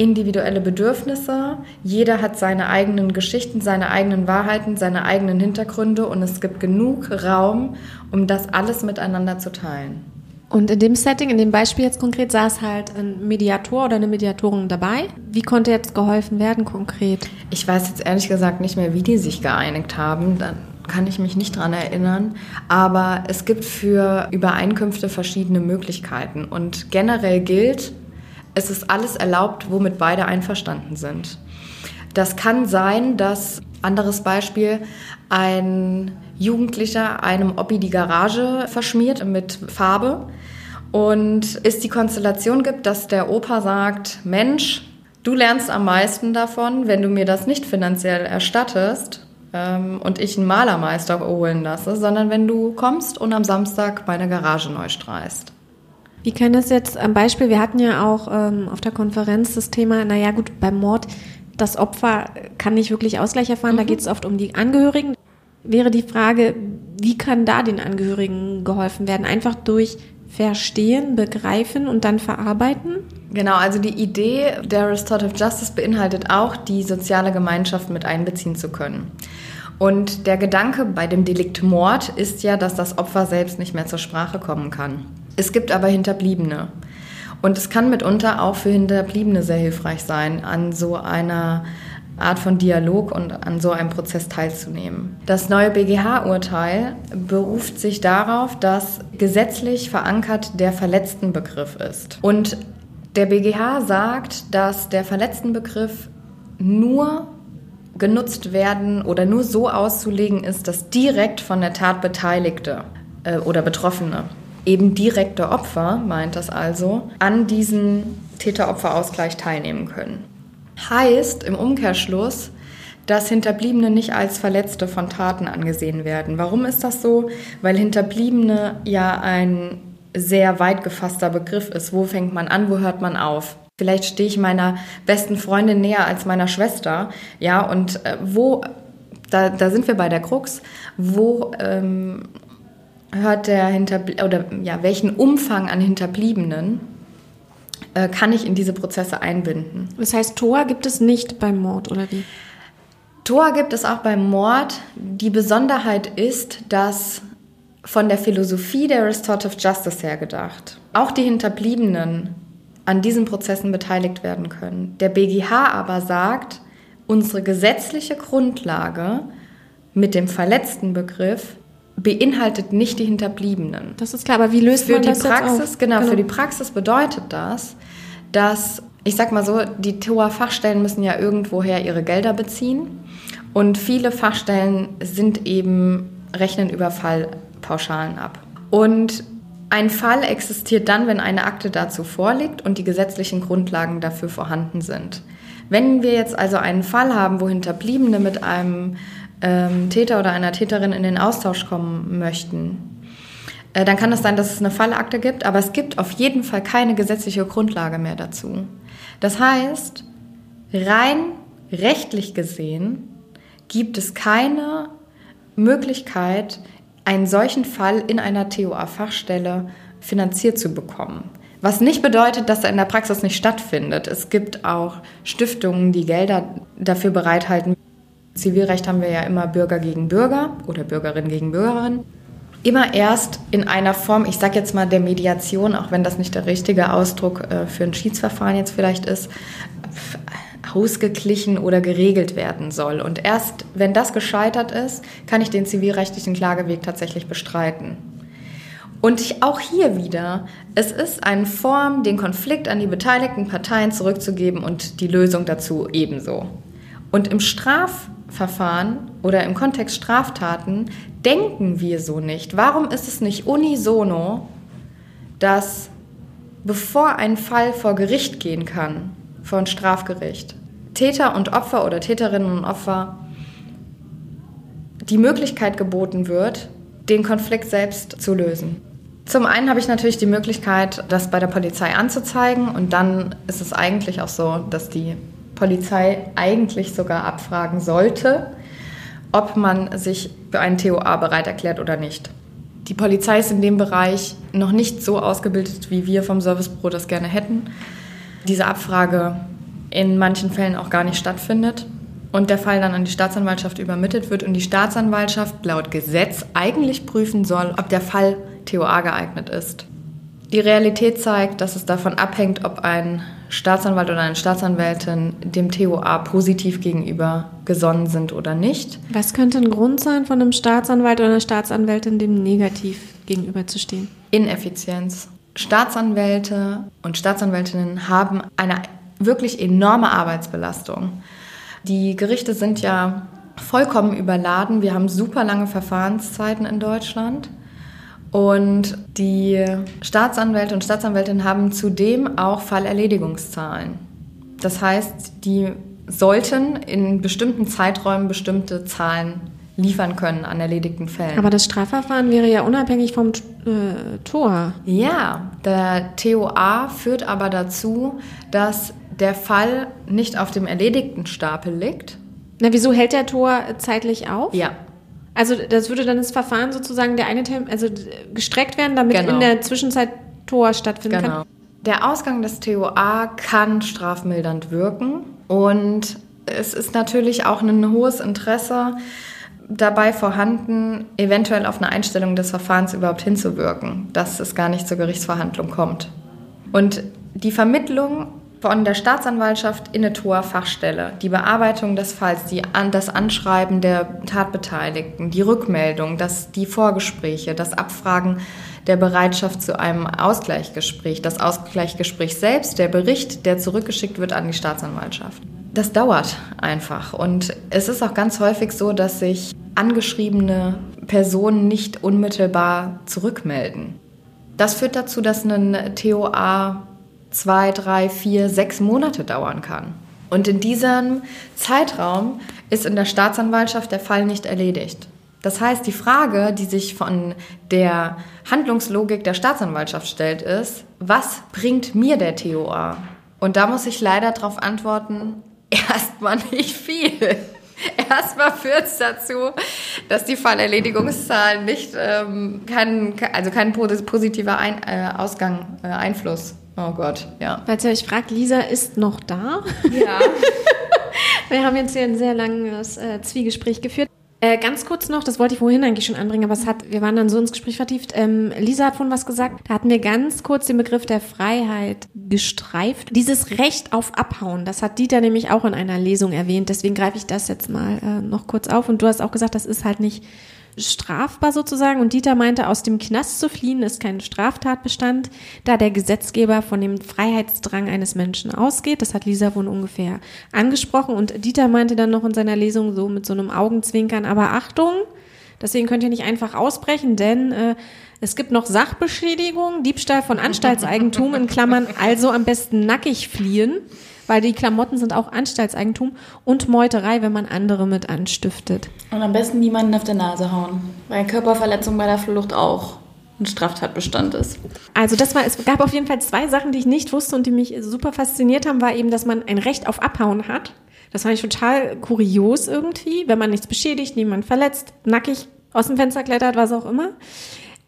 individuelle Bedürfnisse. Jeder hat seine eigenen Geschichten, seine eigenen Wahrheiten, seine eigenen Hintergründe und es gibt genug Raum, um das alles miteinander zu teilen. Und in dem Setting, in dem Beispiel jetzt konkret, saß halt ein Mediator oder eine Mediatorin dabei. Wie konnte jetzt geholfen werden konkret? Ich weiß jetzt ehrlich gesagt nicht mehr, wie die sich geeinigt haben. Da kann ich mich nicht dran erinnern. Aber es gibt für Übereinkünfte verschiedene Möglichkeiten. Und generell gilt, es ist alles erlaubt, womit beide einverstanden sind. Das kann sein, dass, anderes Beispiel, ein Jugendlicher einem Opi die Garage verschmiert mit Farbe und es die Konstellation gibt, dass der Opa sagt, Mensch, du lernst am meisten davon, wenn du mir das nicht finanziell erstattest ähm, und ich einen Malermeister holen lasse, sondern wenn du kommst und am Samstag meine Garage neu streichst. Wie kann das jetzt am Beispiel, wir hatten ja auch ähm, auf der Konferenz das Thema, naja gut, beim Mord, das Opfer kann nicht wirklich Ausgleich erfahren, mhm. da geht es oft um die Angehörigen. Wäre die Frage, wie kann da den Angehörigen geholfen werden? Einfach durch Verstehen, Begreifen und dann verarbeiten? Genau, also die Idee der Restorative Justice beinhaltet auch, die soziale Gemeinschaft mit einbeziehen zu können. Und der Gedanke bei dem Delikt Mord ist ja, dass das Opfer selbst nicht mehr zur Sprache kommen kann. Es gibt aber Hinterbliebene. Und es kann mitunter auch für Hinterbliebene sehr hilfreich sein, an so einer Art von Dialog und an so einem Prozess teilzunehmen. Das neue BGH-Urteil beruft sich darauf, dass gesetzlich verankert der Verletztenbegriff ist. Und der BGH sagt, dass der Verletztenbegriff nur genutzt werden oder nur so auszulegen ist, dass direkt von der Tat Beteiligte äh, oder Betroffene eben direkte Opfer, meint das also, an diesem Täter-Opfer-Ausgleich teilnehmen können. Heißt im Umkehrschluss, dass Hinterbliebene nicht als Verletzte von Taten angesehen werden. Warum ist das so? Weil Hinterbliebene ja ein sehr weit gefasster Begriff ist. Wo fängt man an, wo hört man auf? Vielleicht stehe ich meiner besten Freundin näher als meiner Schwester, ja, und äh, wo, da, da sind wir bei der Krux, wo ähm, hört der Hinterblie oder ja, welchen Umfang an Hinterbliebenen äh, kann ich in diese Prozesse einbinden? Das heißt, TOA gibt es nicht beim Mord, oder wie? TOA gibt es auch beim Mord. Die Besonderheit ist, dass von der Philosophie der Restorative Justice her gedacht, auch die Hinterbliebenen an diesen Prozessen beteiligt werden können. Der BGH aber sagt, unsere gesetzliche Grundlage mit dem verletzten Begriff beinhaltet nicht die Hinterbliebenen. Das ist klar, aber wie löst für man die das Praxis? Genau, Genau. für die Praxis bedeutet das, dass, ich sag mal so, die TOA-Fachstellen müssen ja irgendwoher ihre Gelder beziehen und viele Fachstellen sind eben, rechnen über Fallpauschalen ab. Und ein Fall existiert dann, wenn eine Akte dazu vorliegt und die gesetzlichen Grundlagen dafür vorhanden sind. Wenn wir jetzt also einen Fall haben, wo Hinterbliebene mit einem ähm, Täter oder einer Täterin in den Austausch kommen möchten, äh, dann kann es sein, dass es eine Fallakte gibt, aber es gibt auf jeden Fall keine gesetzliche Grundlage mehr dazu. Das heißt, rein rechtlich gesehen gibt es keine Möglichkeit, einen solchen Fall in einer TOA-Fachstelle finanziert zu bekommen. Was nicht bedeutet, dass er in der Praxis nicht stattfindet. Es gibt auch Stiftungen, die Gelder dafür bereithalten. Zivilrecht haben wir ja immer Bürger gegen Bürger oder Bürgerin gegen Bürgerin. Immer erst in einer Form, ich sage jetzt mal der Mediation, auch wenn das nicht der richtige Ausdruck äh, für ein Schiedsverfahren jetzt vielleicht ist, ausgeglichen oder geregelt werden soll. Und erst wenn das gescheitert ist, kann ich den zivilrechtlichen Klageweg tatsächlich bestreiten. Und ich, auch hier wieder, es ist eine Form, den Konflikt an die beteiligten Parteien zurückzugeben und die Lösung dazu ebenso. Und im Verfahren oder im Kontext Straftaten denken wir so nicht. Warum ist es nicht unisono, dass bevor ein Fall vor Gericht gehen kann, vor ein Strafgericht, Täter und Opfer oder Täterinnen und Opfer die Möglichkeit geboten wird, den Konflikt selbst zu lösen. Zum einen habe ich natürlich die Möglichkeit, das bei der Polizei anzuzeigen und dann ist es eigentlich auch so, dass die Polizei eigentlich sogar abfragen sollte, ob man sich für einen TOA bereit erklärt oder nicht. Die Polizei ist in dem Bereich noch nicht so ausgebildet, wie wir vom Servicebüro das gerne hätten. Diese Abfrage in manchen Fällen auch gar nicht stattfindet und der Fall dann an die Staatsanwaltschaft übermittelt wird und die Staatsanwaltschaft laut Gesetz eigentlich prüfen soll, ob der Fall TOA geeignet ist. Die Realität zeigt, dass es davon abhängt, ob ein Staatsanwalt oder eine Staatsanwältin dem TOA positiv gegenüber gesonnen sind oder nicht. Was könnte ein Grund sein, von einem Staatsanwalt oder einer Staatsanwältin dem negativ gegenüberzustehen? Ineffizienz. Staatsanwälte und Staatsanwältinnen haben eine wirklich enorme Arbeitsbelastung. Die Gerichte sind ja vollkommen überladen. Wir haben super lange Verfahrenszeiten in Deutschland. Und die Staatsanwälte und Staatsanwältinnen haben zudem auch Fallerledigungszahlen. Das heißt, die sollten in bestimmten Zeiträumen bestimmte Zahlen liefern können an erledigten Fällen. Aber das Strafverfahren wäre ja unabhängig vom äh, Tor. Ja, der TOA führt aber dazu, dass der Fall nicht auf dem erledigten Stapel liegt. Na, wieso hält der Tor zeitlich auf? Ja, Also das würde dann das Verfahren sozusagen der eine Term also gestreckt werden, damit Genau. in der Zwischenzeit Tor stattfinden Genau. kann. Der Ausgang des TOA kann strafmildernd wirken und es ist natürlich auch ein hohes Interesse dabei vorhanden, eventuell auf eine Einstellung des Verfahrens überhaupt hinzuwirken, dass es gar nicht zur Gerichtsverhandlung kommt. Und die Vermittlung von der Staatsanwaltschaft in eine TOA-Fachstelle, die Bearbeitung des Falls, die, das Anschreiben der Tatbeteiligten, die Rückmeldung, das, die Vorgespräche, das Abfragen der Bereitschaft zu einem Ausgleichsgespräch, das Ausgleichsgespräch selbst, der Bericht, der zurückgeschickt wird an die Staatsanwaltschaft. Das dauert einfach und es ist auch ganz häufig so, dass sich angeschriebene Personen nicht unmittelbar zurückmelden. Das führt dazu, dass ein TOA zwei, drei, vier, sechs Monate dauern kann. Und in diesem Zeitraum ist in der Staatsanwaltschaft der Fall nicht erledigt. Das heißt, die Frage, die sich von der Handlungslogik der Staatsanwaltschaft stellt, ist, was bringt mir der TOA? Und da muss ich leider darauf antworten, [laughs] erstmal nicht viel. [laughs] Erstmal führt es dazu, dass die Fallerledigungszahl nicht, ähm, kein, also kein posi- positiver Ein, äh, Ausgang, äh, Einfluss. Oh Gott, ja. Falls ihr euch fragt, Lisa ist noch da. Ja. [laughs] Wir haben jetzt hier ein sehr langes äh, Zwiegespräch geführt. Äh, ganz kurz noch, das wollte ich vorhin eigentlich schon anbringen, aber es hat, wir waren dann so ins Gespräch vertieft. Ähm, Lisa hat vorhin was gesagt. Da hatten wir ganz kurz den Begriff der Freiheit gestreift. Dieses Recht auf Abhauen, das hat Dieter nämlich auch in einer Lesung erwähnt. Deswegen greife ich das jetzt mal äh, noch kurz auf. Und du hast auch gesagt, das ist halt nicht strafbar sozusagen. Und Dieter meinte, aus dem Knast zu fliehen ist kein Straftatbestand, da der Gesetzgeber von dem Freiheitsdrang eines Menschen ausgeht. Das hat Lisa wohl ungefähr angesprochen. Und Dieter meinte dann noch in seiner Lesung so mit so einem Augenzwinkern, aber Achtung, deswegen könnt ihr nicht einfach ausbrechen, denn äh, es gibt noch Sachbeschädigung, Diebstahl von Anstaltseigentum in Klammern, also am besten nackig fliehen, weil die Klamotten sind auch Anstaltseigentum und Meuterei, wenn man andere mit anstiftet. Und am besten niemanden auf der Nase hauen, weil Körperverletzung bei der Flucht auch ein Straftatbestand ist. Also das war, es gab auf jeden Fall zwei Sachen, die ich nicht wusste und die mich super fasziniert haben, war eben, dass man ein Recht auf Abhauen hat. Das fand ich total kurios irgendwie, wenn man nichts beschädigt, niemand verletzt, nackig aus dem Fenster klettert, was auch immer.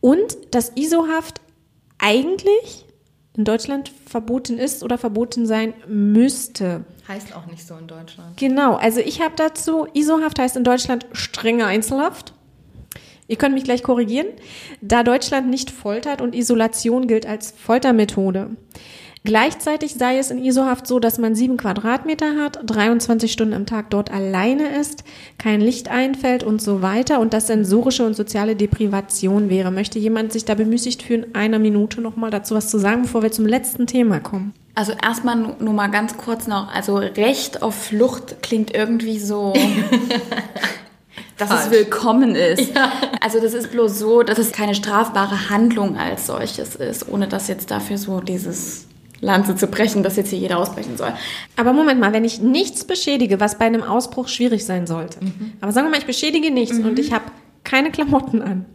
Und dass ISO-Haft eigentlich in Deutschland verboten ist oder verboten sein müsste. Heißt auch nicht so in Deutschland. Genau, also ich habe dazu, ISO-Haft heißt in Deutschland strenge Einzelhaft. Ihr könnt mich gleich korrigieren, da Deutschland nicht foltert und Isolation gilt als Foltermethode. Gleichzeitig sei es in ISO-Haft so, dass man sieben Quadratmeter hat, 23 Stunden am Tag dort alleine ist, kein Licht einfällt und so weiter und das sensorische und soziale Deprivation wäre. Möchte jemand sich da bemüßigt fühlen, einer Minute nochmal dazu was zu sagen, bevor wir zum letzten Thema kommen? Also erstmal nu- nur mal ganz kurz noch, also Recht auf Flucht klingt irgendwie so, [laughs] dass es Falsch. willkommen ist. Also das ist bloß so, dass es keine strafbare Handlung als solches ist, ohne dass jetzt dafür so dieses Lanze zu brechen, dass jetzt hier jeder ausbrechen soll. Aber Moment mal, wenn ich nichts beschädige, was bei einem Ausbruch schwierig sein sollte. Aber sagen wir mal, ich beschädige nichts und ich habe keine Klamotten an,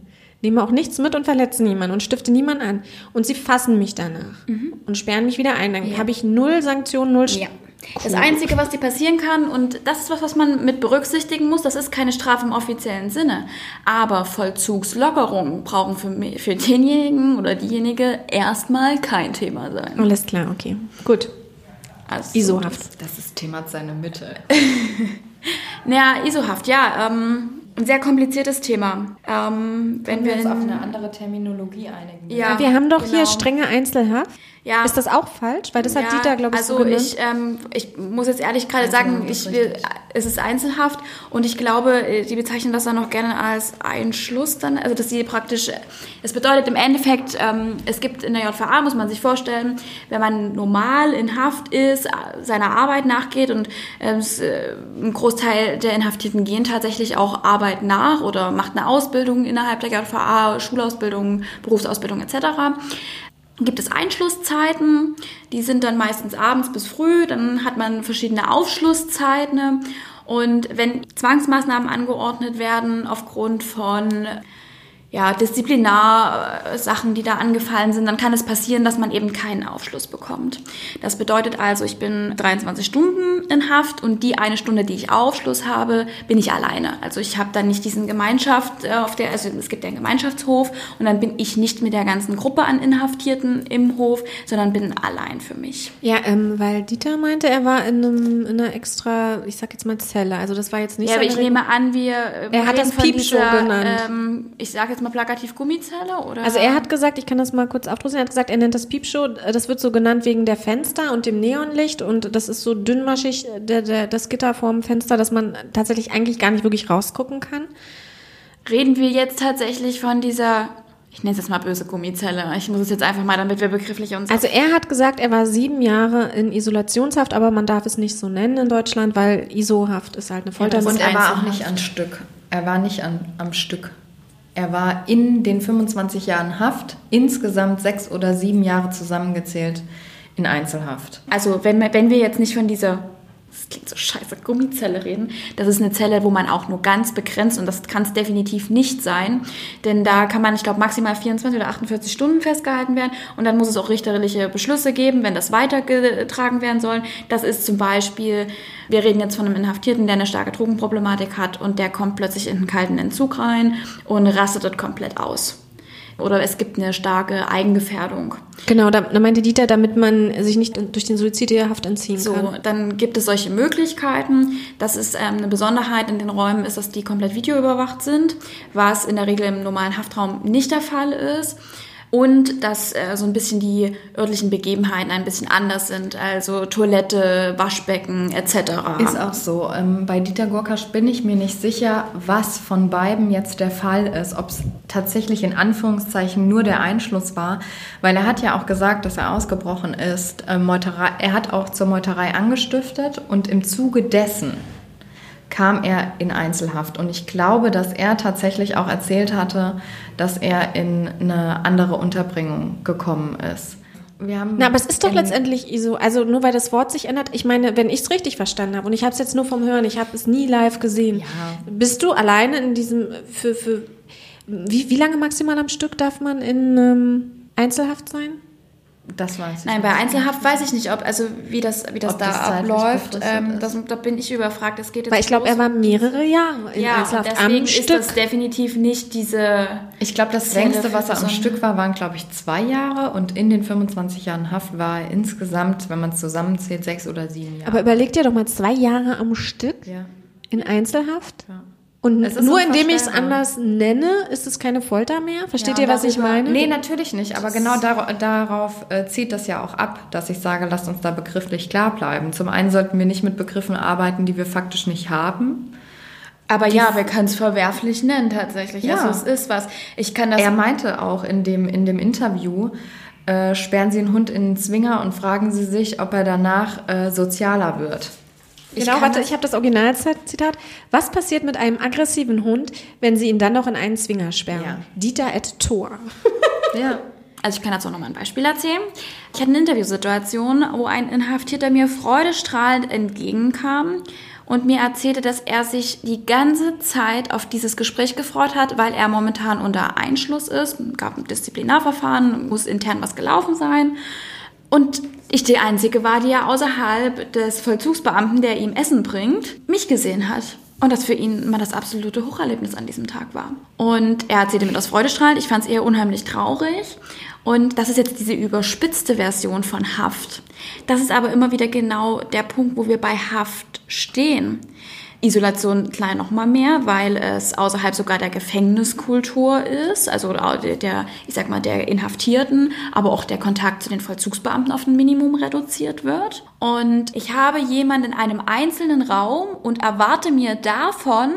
nehme auch nichts mit und verletze niemanden und stifte niemanden an. Und sie fassen mich danach und sperren mich wieder ein. Dann habe ich null Sanktionen, null Sch Ja. Das Einzige, was dir passieren kann, und das ist was, was man mit berücksichtigen muss, das ist keine Strafe im offiziellen Sinne. Aber Vollzugslockerungen brauchen für, für denjenigen oder diejenige erstmal kein Thema sein. Alles klar, okay. Gut. Also, ISO-Haft. Das System hat seine Mitte. [laughs] Naja, ISO-Haft, ja. Ähm, ein sehr kompliziertes Thema. Ähm, wenn wir in, andere Terminologie einigen. ja, Wir haben doch hier genau. strenge Einzelhaft. Ja. Ist das auch falsch? Weil das hat Ja, Dieter, glaube ich, also so genannt. ich, ähm, ich muss jetzt ehrlich gerade sagen, ich will, richtig. es ist Einzelhaft und ich glaube, äh, die bezeichnen das dann auch gerne als Einschluss dann, also dass sie praktisch, es bedeutet im Endeffekt, ähm, es gibt in der JVA, muss man sich vorstellen, wenn man normal in Haft ist, äh, seiner Arbeit nachgeht und ähm, äh, ein Großteil der Inhaftierten gehen tatsächlich auch Arbeit nach oder macht eine Ausbildung innerhalb der JVA, Schulausbildung, Berufsausbildung etc gibt es Einschlusszeiten, die sind dann meistens abends bis früh, dann hat man verschiedene Aufschlusszeiten. Und wenn Zwangsmaßnahmen angeordnet werden aufgrund von ja, Disziplinarsachen, die da angefallen sind, dann kann es passieren, dass man eben keinen Aufschluss bekommt. Das bedeutet also, ich bin 23 Stunden in Haft und die eine Stunde, die ich Aufschluss habe, bin ich alleine. Also ich habe dann nicht diesen Gemeinschaft äh, auf der, also es gibt ja einen Gemeinschaftshof und dann bin ich nicht mit der ganzen Gruppe an Inhaftierten im Hof, sondern bin allein für mich. Ja, ähm, weil Dieter meinte, er war in, einem, in einer extra, ich sag jetzt mal Zelle. Also das war jetzt nicht Ja, aber ich nehme an, wir äh, Er hat das Piepshow dieser, genannt. Ähm, ich sage jetzt mal plakativ Gummizelle oder? Also er hat gesagt, ich kann das mal kurz aufdrücken, er hat gesagt, er nennt das Piepshow, äh, das wird so genannt wegen der Fenster und dem Neonlicht und das ist so dünnmaschig, der, der, das Gitter vorm Fenster, dass man tatsächlich eigentlich gar nicht wirklich rausgucken kann. Reden wir jetzt tatsächlich von dieser, ich nenne es jetzt mal böse Gummizelle. Ich muss es jetzt einfach mal, damit wir begrifflich uns. Also er hat gesagt, er war sieben Jahre in Isolationshaft, aber man darf es nicht so nennen in Deutschland, weil ISO-Haft ist halt eine Folter. Und er war auch nicht an Stück. Er war nicht an, am Stück. Er war in den 25 Jahren Haft insgesamt sechs oder sieben Jahre zusammengezählt in Einzelhaft. Also wenn, wenn wir jetzt nicht von dieser, das klingt so scheiße, Gummizelle reden, das ist eine Zelle, wo man auch nur ganz begrenzt, und das kann es definitiv nicht sein, denn da kann man, ich glaube, maximal 24 oder 48 Stunden festgehalten werden und dann muss es auch richterliche Beschlüsse geben, wenn das weitergetragen werden soll. Das ist zum Beispiel, wir reden jetzt von einem Inhaftierten, der eine starke Drogenproblematik hat und der kommt plötzlich in einen kalten Entzug rein und rastet dort komplett aus. Oder es gibt eine starke Eigengefährdung. Genau, da, da meinte Dieter, damit man sich nicht durch den Suizid der Haft entziehen So, kann. dann gibt es solche Möglichkeiten. Das ist ähm, eine Besonderheit in den Räumen, ist, dass die komplett videoüberwacht sind, was in der Regel im normalen Haftraum nicht der Fall ist. Und dass äh, so ein bisschen die örtlichen Begebenheiten ein bisschen anders sind, also Toilette, Waschbecken etc. Ist auch so. Ähm, bei Dieter Gorkasch bin ich mir nicht sicher, was von beiden jetzt der Fall ist. Ob es tatsächlich in Anführungszeichen nur der Einschluss war, weil er hat ja auch gesagt, dass er ausgebrochen ist. Ähm, Meuterei, er hat auch zur Meuterei angestiftet und im Zuge dessen kam er in Einzelhaft. Und ich glaube, dass er tatsächlich auch erzählt hatte, dass er in eine andere Unterbringung gekommen ist. Na, aber es ist doch letztendlich ISO. Also nur weil das Wort sich ändert. Ich meine, wenn ich es richtig verstanden habe und ich habe es jetzt nur vom Hören, ich habe es nie live gesehen. Ja. Bist du alleine in diesem für für wie, wie lange maximal am Stück darf man in ähm, Einzelhaft sein? Das weiß ich Nein, nicht. bei Einzelhaft weiß ich nicht, ob also wie das wie das Ob da das abläuft. Ähm, das, da bin ich überfragt. Es geht jetzt Weil ich glaube, er war mehrere Jahre in ja, Einzelhaft deswegen am ist Stück. das definitiv nicht diese Ich glaube, das längste, was er am Stück war, waren, glaube ich, zwei Jahre. Und in den 25 Jahren Haft war er insgesamt, wenn man es zusammenzählt, sechs oder sieben Jahre. Aber überleg dir doch mal zwei Jahre am Stück ja. in Einzelhaft. Ja. Und Es ist nur indem ich es anders nenne, ist es keine Folter mehr. Versteht Ja, ihr, was ich darüber- meine? Nee, natürlich nicht. Aber genau dar darauf äh, zieht das ja auch ab, dass ich sage, lasst uns da begrifflich klar bleiben. Zum einen sollten wir nicht mit Begriffen arbeiten, die wir faktisch nicht haben. Aber ja, wir können es verwerflich nennen tatsächlich. Ja. Also es ist was. Ich kann das. Er meinte auch in dem, in dem Interview, äh, sperren sie einen Hund in den Zwinger und fragen sie sich, ob er danach äh, sozialer wird. Ich genau, warte, ich habe das Originalzitat. Was passiert mit einem aggressiven Hund, wenn sie ihn dann noch in einen Zwinger sperren? Ja. Dieter et Thor. [laughs] ja. Also ich kann dazu noch mal ein Beispiel erzählen. Ich hatte eine Interviewsituation, wo ein Inhaftierter mir freudestrahlend entgegenkam und mir erzählte, dass er sich die ganze Zeit auf dieses Gespräch gefreut hat, weil er momentan unter Einschluss ist. Es gab ein Disziplinarverfahren, muss intern was gelaufen sein. Und ich die Einzige war, die ja außerhalb des Vollzugsbeamten, der ihm Essen bringt, mich gesehen hat. Und das für ihn immer das absolute Hocherlebnis an diesem Tag war. Und er erzählte mir das freudestrahlend. Ich fand es eher unheimlich traurig. Und das ist jetzt diese überspitzte Version von Haft. Das ist aber immer wieder genau der Punkt, wo wir bei Haft stehen. Isolation klein noch mal mehr, weil es außerhalb sogar der Gefängniskultur ist, also der, ich sag mal, der Inhaftierten, aber auch der Kontakt zu den Vollzugsbeamten auf ein Minimum reduziert wird. Und ich habe jemanden in einem einzelnen Raum und erwarte mir davon,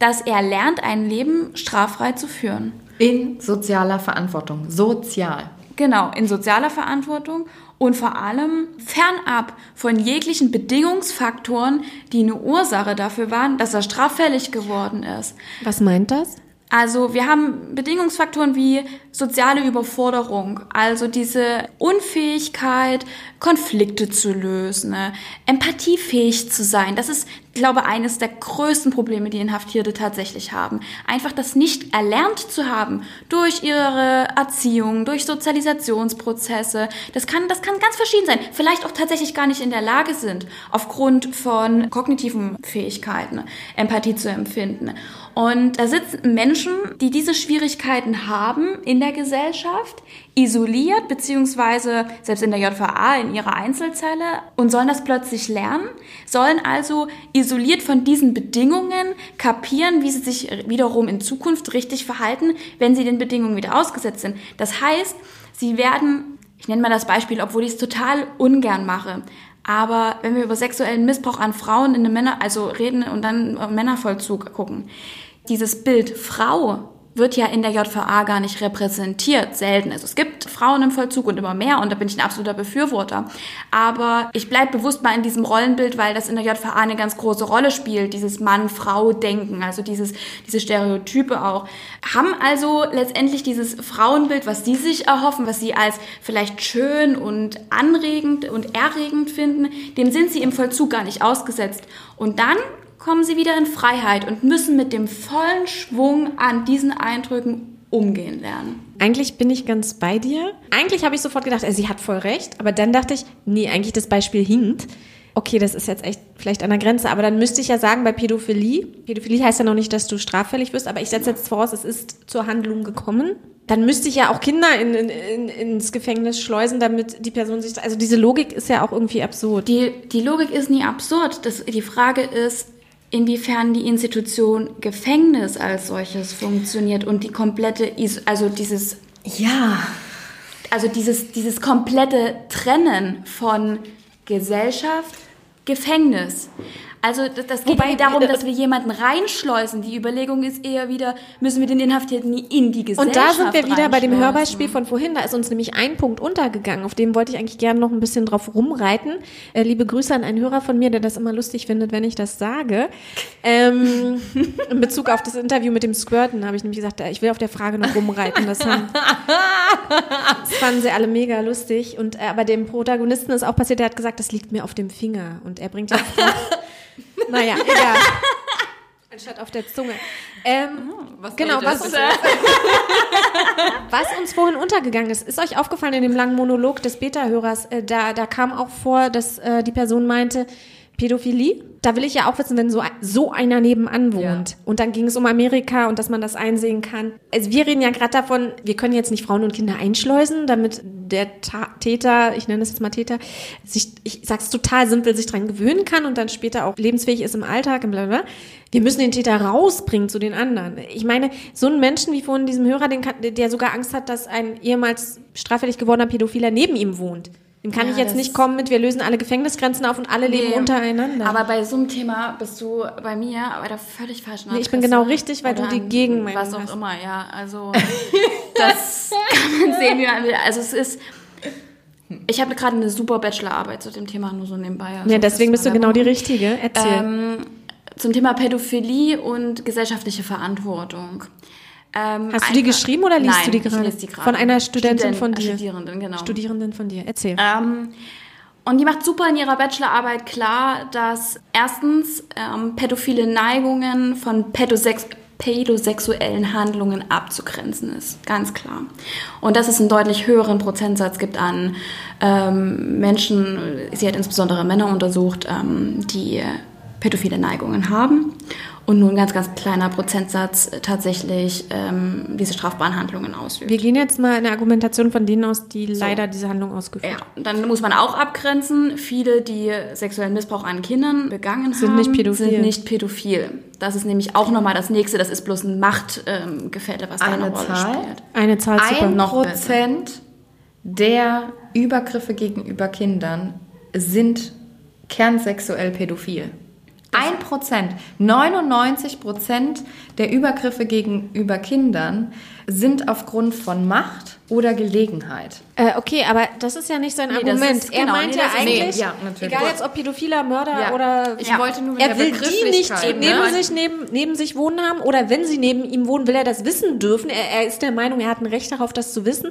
dass er lernt, ein Leben straffrei zu führen. In sozialer Verantwortung. Sozial. Genau, in sozialer Verantwortung und vor allem fernab von jeglichen Bedingungsfaktoren, die eine Ursache dafür waren, dass er straffällig geworden ist. Was meint das? Also wir haben Bedingungsfaktoren wie soziale Überforderung, also diese Unfähigkeit, Konflikte zu lösen, ne? empathiefähig zu sein. Das ist, glaube ich, eines der größten Probleme, die Inhaftierte tatsächlich haben. Einfach das nicht erlernt zu haben durch ihre Erziehung, durch Sozialisationsprozesse. Das kann, das kann ganz verschieden sein. Vielleicht auch tatsächlich gar nicht in der Lage sind, aufgrund von kognitiven Fähigkeiten Empathie zu empfinden. Und da sitzen Menschen, die diese Schwierigkeiten haben in der Gesellschaft, isoliert, beziehungsweise selbst in der JVA in ihrer Einzelzelle und sollen das plötzlich lernen, sollen also isoliert von diesen Bedingungen kapieren, wie sie sich wiederum in Zukunft richtig verhalten, wenn sie den Bedingungen wieder ausgesetzt sind. Das heißt, sie werden, ich nenne mal das Beispiel, obwohl ich es total ungern mache, aber wenn wir über sexuellen Missbrauch an Frauen in den Männer, also reden und dann Männervollzug gucken, dieses Bild Frau wird ja in der JVA gar nicht repräsentiert, selten. Also es gibt Frauen im Vollzug und immer mehr und da bin ich ein absoluter Befürworter. Aber ich bleibe bewusst mal in diesem Rollenbild, weil das in der JVA eine ganz große Rolle spielt, dieses Mann-Frau-Denken, also dieses, diese Stereotype auch. Haben also letztendlich dieses Frauenbild, was sie sich erhoffen, was sie als vielleicht schön und anregend und erregend finden, dem sind sie im Vollzug gar nicht ausgesetzt. Und dann kommen sie wieder in Freiheit und müssen mit dem vollen Schwung an diesen Eindrücken umgehen lernen. Eigentlich bin ich ganz bei dir. Eigentlich habe ich sofort gedacht, sie hat voll recht, aber dann dachte ich, nee, eigentlich das Beispiel hinkt. Okay, das ist jetzt echt vielleicht an der Grenze, aber dann müsste ich ja sagen, bei Pädophilie, Pädophilie heißt ja noch nicht, dass du straffällig wirst, aber ich setze jetzt voraus, es ist zur Handlung gekommen. Dann müsste ich ja auch Kinder in, in, in, ins Gefängnis schleusen, damit die Person sich. Also diese Logik ist ja auch irgendwie absurd. Die, die Logik ist nie absurd. Das, die Frage ist, inwiefern die Institution Gefängnis als solches funktioniert und die komplette, also dieses, ja, also dieses, dieses komplette Trennen von Gesellschaft, Gefängnis. Also das, das geht Wobei, darum, dass wir jemanden reinschleusen. Die Überlegung ist eher wieder, müssen wir den Inhaftierten in die Gesellschaft Und da sind wir wieder bei dem Hörbeispiel von vorhin. Da ist uns nämlich ein Punkt untergegangen. Auf dem wollte ich eigentlich gerne noch ein bisschen drauf rumreiten. Äh, liebe Grüße an einen Hörer von mir, der das immer lustig findet, wenn ich das sage. Ähm, in Bezug auf das Interview mit dem Squirten habe ich nämlich gesagt, ich will auf der Frage noch rumreiten. Das, haben, das fanden sie alle mega lustig. Und äh, aber dem Protagonisten ist auch passiert, der hat gesagt, das liegt mir auf dem Finger. Und er bringt jetzt naja, [laughs] egal. Anstatt auf der Zunge. Ähm, oh, was genau, was uns, was uns vorhin untergegangen ist, ist euch aufgefallen in dem langen Monolog des Beta-Hörers, äh, da, da kam auch vor, dass äh, die Person meinte, Pädophilie. Da will ich ja auch wissen, wenn so, so einer nebenan wohnt. Ja. Und dann ging es um Amerika und dass man das einsehen kann. Also wir reden ja gerade davon, wir können jetzt nicht Frauen und Kinder einschleusen, damit der Ta Täter, ich nenne es jetzt mal Täter, sich, ich sag's total simpel, sich dran gewöhnen kann und dann später auch lebensfähig ist im Alltag und blablabla. Wir müssen den Täter rausbringen zu den anderen. Ich meine, so ein Menschen wie vorhin diesem Hörer, den, der sogar Angst hat, dass ein ehemals straffällig gewordener Pädophiler neben ihm wohnt. Dem kann ja, ich jetzt nicht kommen mit, wir lösen alle Gefängnisgrenzen auf und alle nee, leben untereinander. Aber bei so einem Thema bist du bei mir bei der völlig falschen Adresse. Nee, ich bin genau richtig, weil du die Gegenmeinung Was auch hast. immer, ja. Also [laughs] das kann man sehen, wie man will. Also es ist, Ich habe gerade eine super Bachelorarbeit zu dem Thema, nur so nebenbei. Also Ja, deswegen bist du genau die. Richtige. Erzähl. Ähm, zum Thema Pädophilie und gesellschaftliche Verantwortung. Ähm, Hast du die geschrieben oder liest Nein, du die ich gerade? lese die gerade. Von einer Studentin Student- von dir? Studierenden, genau. Studierenden von dir. Erzähl. Ähm, und die macht super in ihrer Bachelorarbeit klar, dass erstens ähm, pädophile Neigungen von pädosex pädosexuellen Handlungen abzugrenzen ist. Ganz klar. Und dass es einen deutlich höheren Prozentsatz gibt an ähm, Menschen, sie hat insbesondere Männer untersucht, ähm, die pädophile Neigungen haben. Und nur ein ganz, ganz kleiner Prozentsatz tatsächlich ähm, diese strafbaren Handlungen ausübt. Wir gehen jetzt mal in der Argumentation von denen aus, die leider diese Handlung ausgeführt Ja, und dann muss man auch abgrenzen, viele, die sexuellen Missbrauch an Kindern begangen Sind haben, nicht pädophil. sind nicht pädophil. Das ist nämlich auch nochmal das nächste, das ist bloß ein Machtgefälle, ähm, was da eine, Eine Rolle Zahl? spielt. Eine Zahl super. Ein noch Prozent der Übergriffe gegenüber Kindern sind kernsexuell pädophil. Ein Prozent. 99 Prozent der Übergriffe gegenüber Kindern sind aufgrund von Macht oder Gelegenheit. Äh, okay, aber das ist ja nicht sein Nee, Argument. ist- er genau, meint nee, ja eigentlich, nee, ja, egal jetzt ob pädophiler Mörder Ja. oder Ich Ja. wollte nur mit er will die nicht Begrifflichkeit, neben ne? sich neben, neben sich wohnen haben oder wenn sie neben ihm wohnen, will er das wissen dürfen. Er, er ist der Meinung, er hat ein Recht darauf, das zu wissen.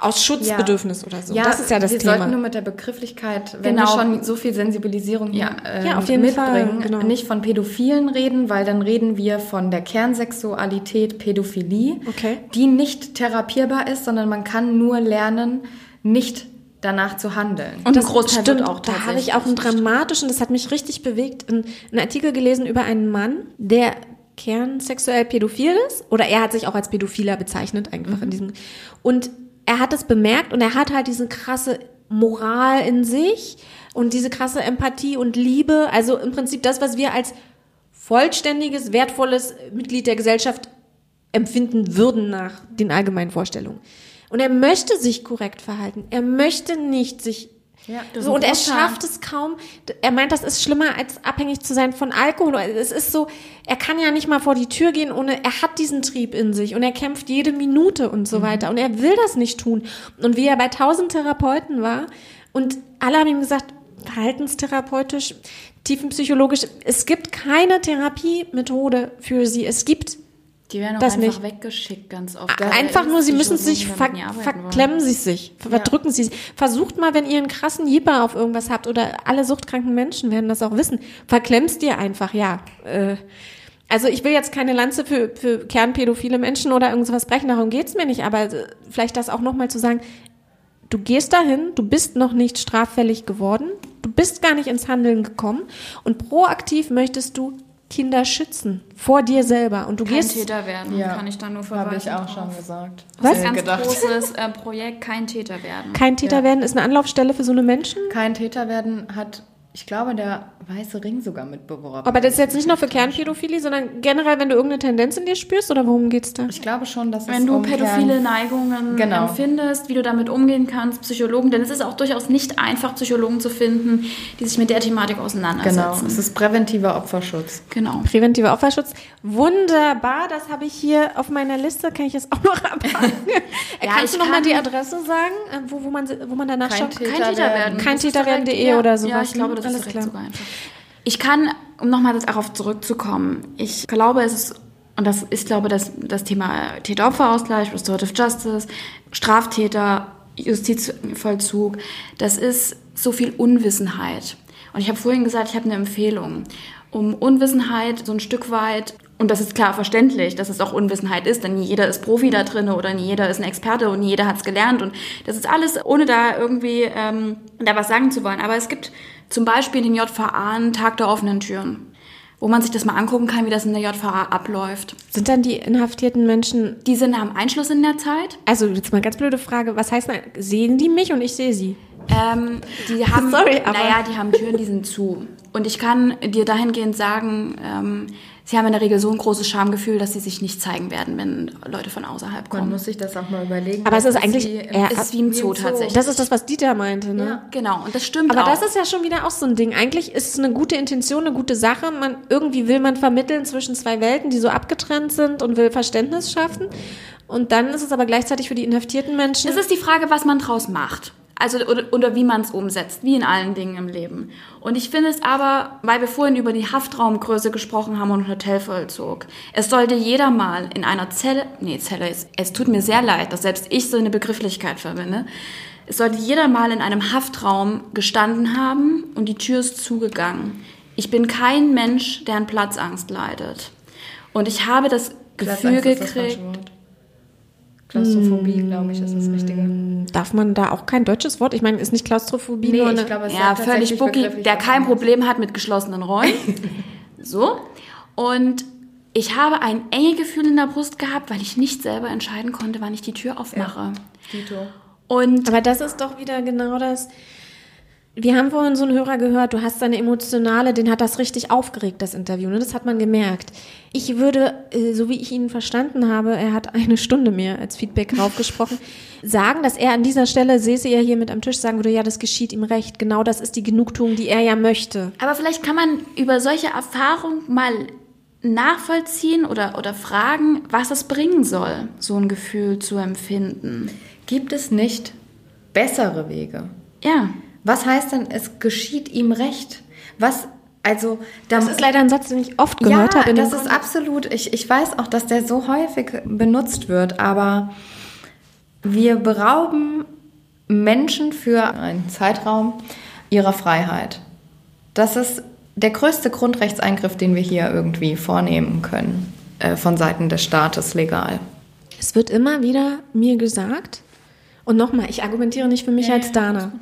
Aus Schutzbedürfnis oder so. das ist ja das wir Thema. sollten nur mit der Begrifflichkeit, wenn Genau. wir schon so viel Sensibilisierung hier Ja, auf jeden mitbringen, Fall, genau. nicht von Pädophilen reden, weil dann reden wir von der Kernsexualität Pädophilie, Okay. die nicht therapierbar ist, sondern man kann nur lernen, nicht danach zu handeln. Und das ein Großteil stimmt. auch da habe ich auch einen dramatischen, das hat mich richtig bewegt, einen, einen Artikel gelesen über einen Mann, der kernsexuell pädophil ist oder er hat sich auch als Pädophiler bezeichnet einfach Mhm. in diesem und er hat es bemerkt und er hat halt diese krasse Moral in sich und diese krasse Empathie und Liebe, also im Prinzip das, was wir als vollständiges, wertvolles Mitglied der Gesellschaft empfinden würden nach den allgemeinen Vorstellungen. Und er möchte sich korrekt verhalten. Er möchte nicht sich Ja, so, und er schafft es kaum. Er meint, das ist schlimmer als abhängig zu sein von Alkohol. Es ist so, er kann ja nicht mal vor die Tür gehen ohne, er hat diesen Trieb in sich und er kämpft jede Minute und Mhm. so weiter. Und er will das nicht tun. Und wie er bei tausend Therapeuten war und alle haben ihm gesagt, verhaltenstherapeutisch, tiefenpsychologisch, es gibt keine Therapiemethode für sie. Es gibt Die werden auch Das einfach nicht. weggeschickt ganz oft. Einfach nur, sie müssen sich, ver verklemmen sie sich, verdrücken sie sich. Versucht mal, wenn ihr einen krassen Jipper auf irgendwas habt oder alle suchtkranken Menschen werden das auch wissen, verklemmst dir einfach, ja. Äh, also ich will jetzt keine Lanze für, für kernpädophile Menschen oder irgendwas brechen, darum geht's mir nicht, aber äh, vielleicht das auch nochmal zu sagen, du gehst dahin, du bist noch nicht straffällig geworden, du bist gar nicht ins Handeln gekommen und proaktiv möchtest du Kinder schützen vor dir selber und du Kein gehst Täter werden, Ja, kann ich da nur verweisen. Habe ich auch drauf. schon gesagt. Was? Das ist ein ganz großes äh, Projekt, kein Täter werden. Kein Täter Ja. werden ist eine Anlaufstelle für so eine Menschen. Kein Täter werden hat, ich glaube, der Weiße Ring sogar mitbeworben. Aber das ist jetzt nicht nur für Kernpädophilie, sondern generell, wenn du irgendeine Tendenz in dir spürst oder worum geht's da? ich glaube schon, dass Wenn es du um pädophile Kern- Neigungen Genau. empfindest, wie du damit umgehen kannst, Psychologen, denn es ist auch durchaus nicht einfach, Psychologen zu finden, die sich mit der Thematik Genau, auseinandersetzen. es ist präventiver Opferschutz. Genau. Präventiver Opferschutz. Wunderbar, das habe ich hier auf meiner Liste, kann ich jetzt auch noch abhaken. [laughs] Äh, Ja, Kannst ich du noch mal kann- die Adresse sagen, äh, wo, wo, man, wo man danach Kein schaut? Täter Kein Täter werden. Kein Täter werden.de direkt- ja, oder sowas, Ja, ich glaube, ne? das Alles klar. sogar einfach. Ich kann, um nochmal darauf zurückzukommen, ich glaube, es ist, und das ist, glaube das, das Thema Täter-Opfer-Ausgleich, Restorative Justice, Straftäter, Justizvollzug, das ist so viel Unwissenheit. Und ich habe vorhin gesagt, ich habe eine Empfehlung. Um Unwissenheit so ein Stück weit, und das ist klar verständlich, dass es auch Unwissenheit ist, denn nie jeder ist Profi da drin oder nie jeder ist ein Experte und nie jeder hat es gelernt. Und das ist alles, ohne da irgendwie ähm, da was sagen zu wollen. Aber es gibt zum Beispiel in den JVA einen Tag der offenen Türen, wo man sich das mal angucken kann, wie das in der JVA abläuft. Sind dann die inhaftierten Menschen, Die sind haben Einschluss in der Zeit. also jetzt mal ganz blöde Frage, was heißt sehen die mich und ich sehe sie? Ähm, die [laughs] haben, Sorry, aber- naja, die haben Türen, die sind zu. Und ich kann dir dahingehend sagen, ähm, sie haben in der Regel so ein großes Schamgefühl, dass sie sich nicht zeigen werden, wenn Leute von außerhalb Man kommen. muss sich das auch mal überlegen. Aber es ist eigentlich wie- eher- Es ist wie im Zoo tatsächlich. Das ist das, was Dieter meinte, ne? Ja. Genau, und das stimmt Aber auch. das ist ja schon wieder auch so ein Ding. Eigentlich ist es eine gute Intention, eine gute Sache. Man, irgendwie will man vermitteln zwischen zwei Welten, die so abgetrennt sind und will Verständnis schaffen. Und dann ist es aber gleichzeitig für die inhaftierten Menschen. Es ist die Frage, was man draus macht. Also, oder, oder wie man es umsetzt, wie in allen Dingen im Leben. Und ich finde es aber, weil wir vorhin über die Haftraumgröße gesprochen haben und Hotelvollzug, es sollte jeder mal in einer Zelle, nee, Zelle ist, es tut mir sehr leid, dass selbst ich so eine Begrifflichkeit verwende, es sollte jeder mal in einem Haftraum gestanden haben und die Tür ist zugegangen. Ich bin kein Mensch, der an Platzangst leidet. Und ich habe das Gefühl gekriegt. Klaustrophobie, glaube ich, ist das Richtige. Darf man da auch kein deutsches Wort? Ich meine, ist nicht Klaustrophobie nur eine... es ja, ist völlig begrifflich der kein. Problem hat mit geschlossenen Räumen. [laughs] so. Und ich habe ein enge Gefühl in der Brust gehabt, weil ich nicht selber entscheiden konnte, wann ich die Tür aufmache. Dito. Und Aber das ist doch wieder genau das. Wir haben vorhin so einen Hörer gehört, du hast deine emotionale, den hat das richtig aufgeregt, das Interview, ne? Das hat man gemerkt. Ich würde, äh, so wie ich ihn verstanden habe, er hat eine Stunde mehr als Feedback draufgesprochen, [laughs] sagen, dass er an dieser Stelle, säße er hier mit am Tisch, sagen würde, ja, das geschieht ihm recht. Genau das ist die Genugtuung, die er ja möchte. Aber vielleicht kann man über solche Erfahrungen mal nachvollziehen oder, oder fragen, was es bringen soll, so ein Gefühl zu empfinden. Gibt es nicht bessere Wege? Ja. Was heißt denn, es geschieht ihm recht? Was, also, da, Das ist leider ein Satz, den ich oft gehört ja, habe. das ist absolut, ich, ich weiß auch, dass der so häufig benutzt wird, aber wir berauben Menschen für einen Zeitraum ihrer Freiheit. Das ist der größte Grundrechtseingriff, den wir hier irgendwie vornehmen können, äh, von Seiten des Staates legal. Es wird immer wieder mir gesagt, und nochmal, ich argumentiere nicht für mich als Dana. Ja,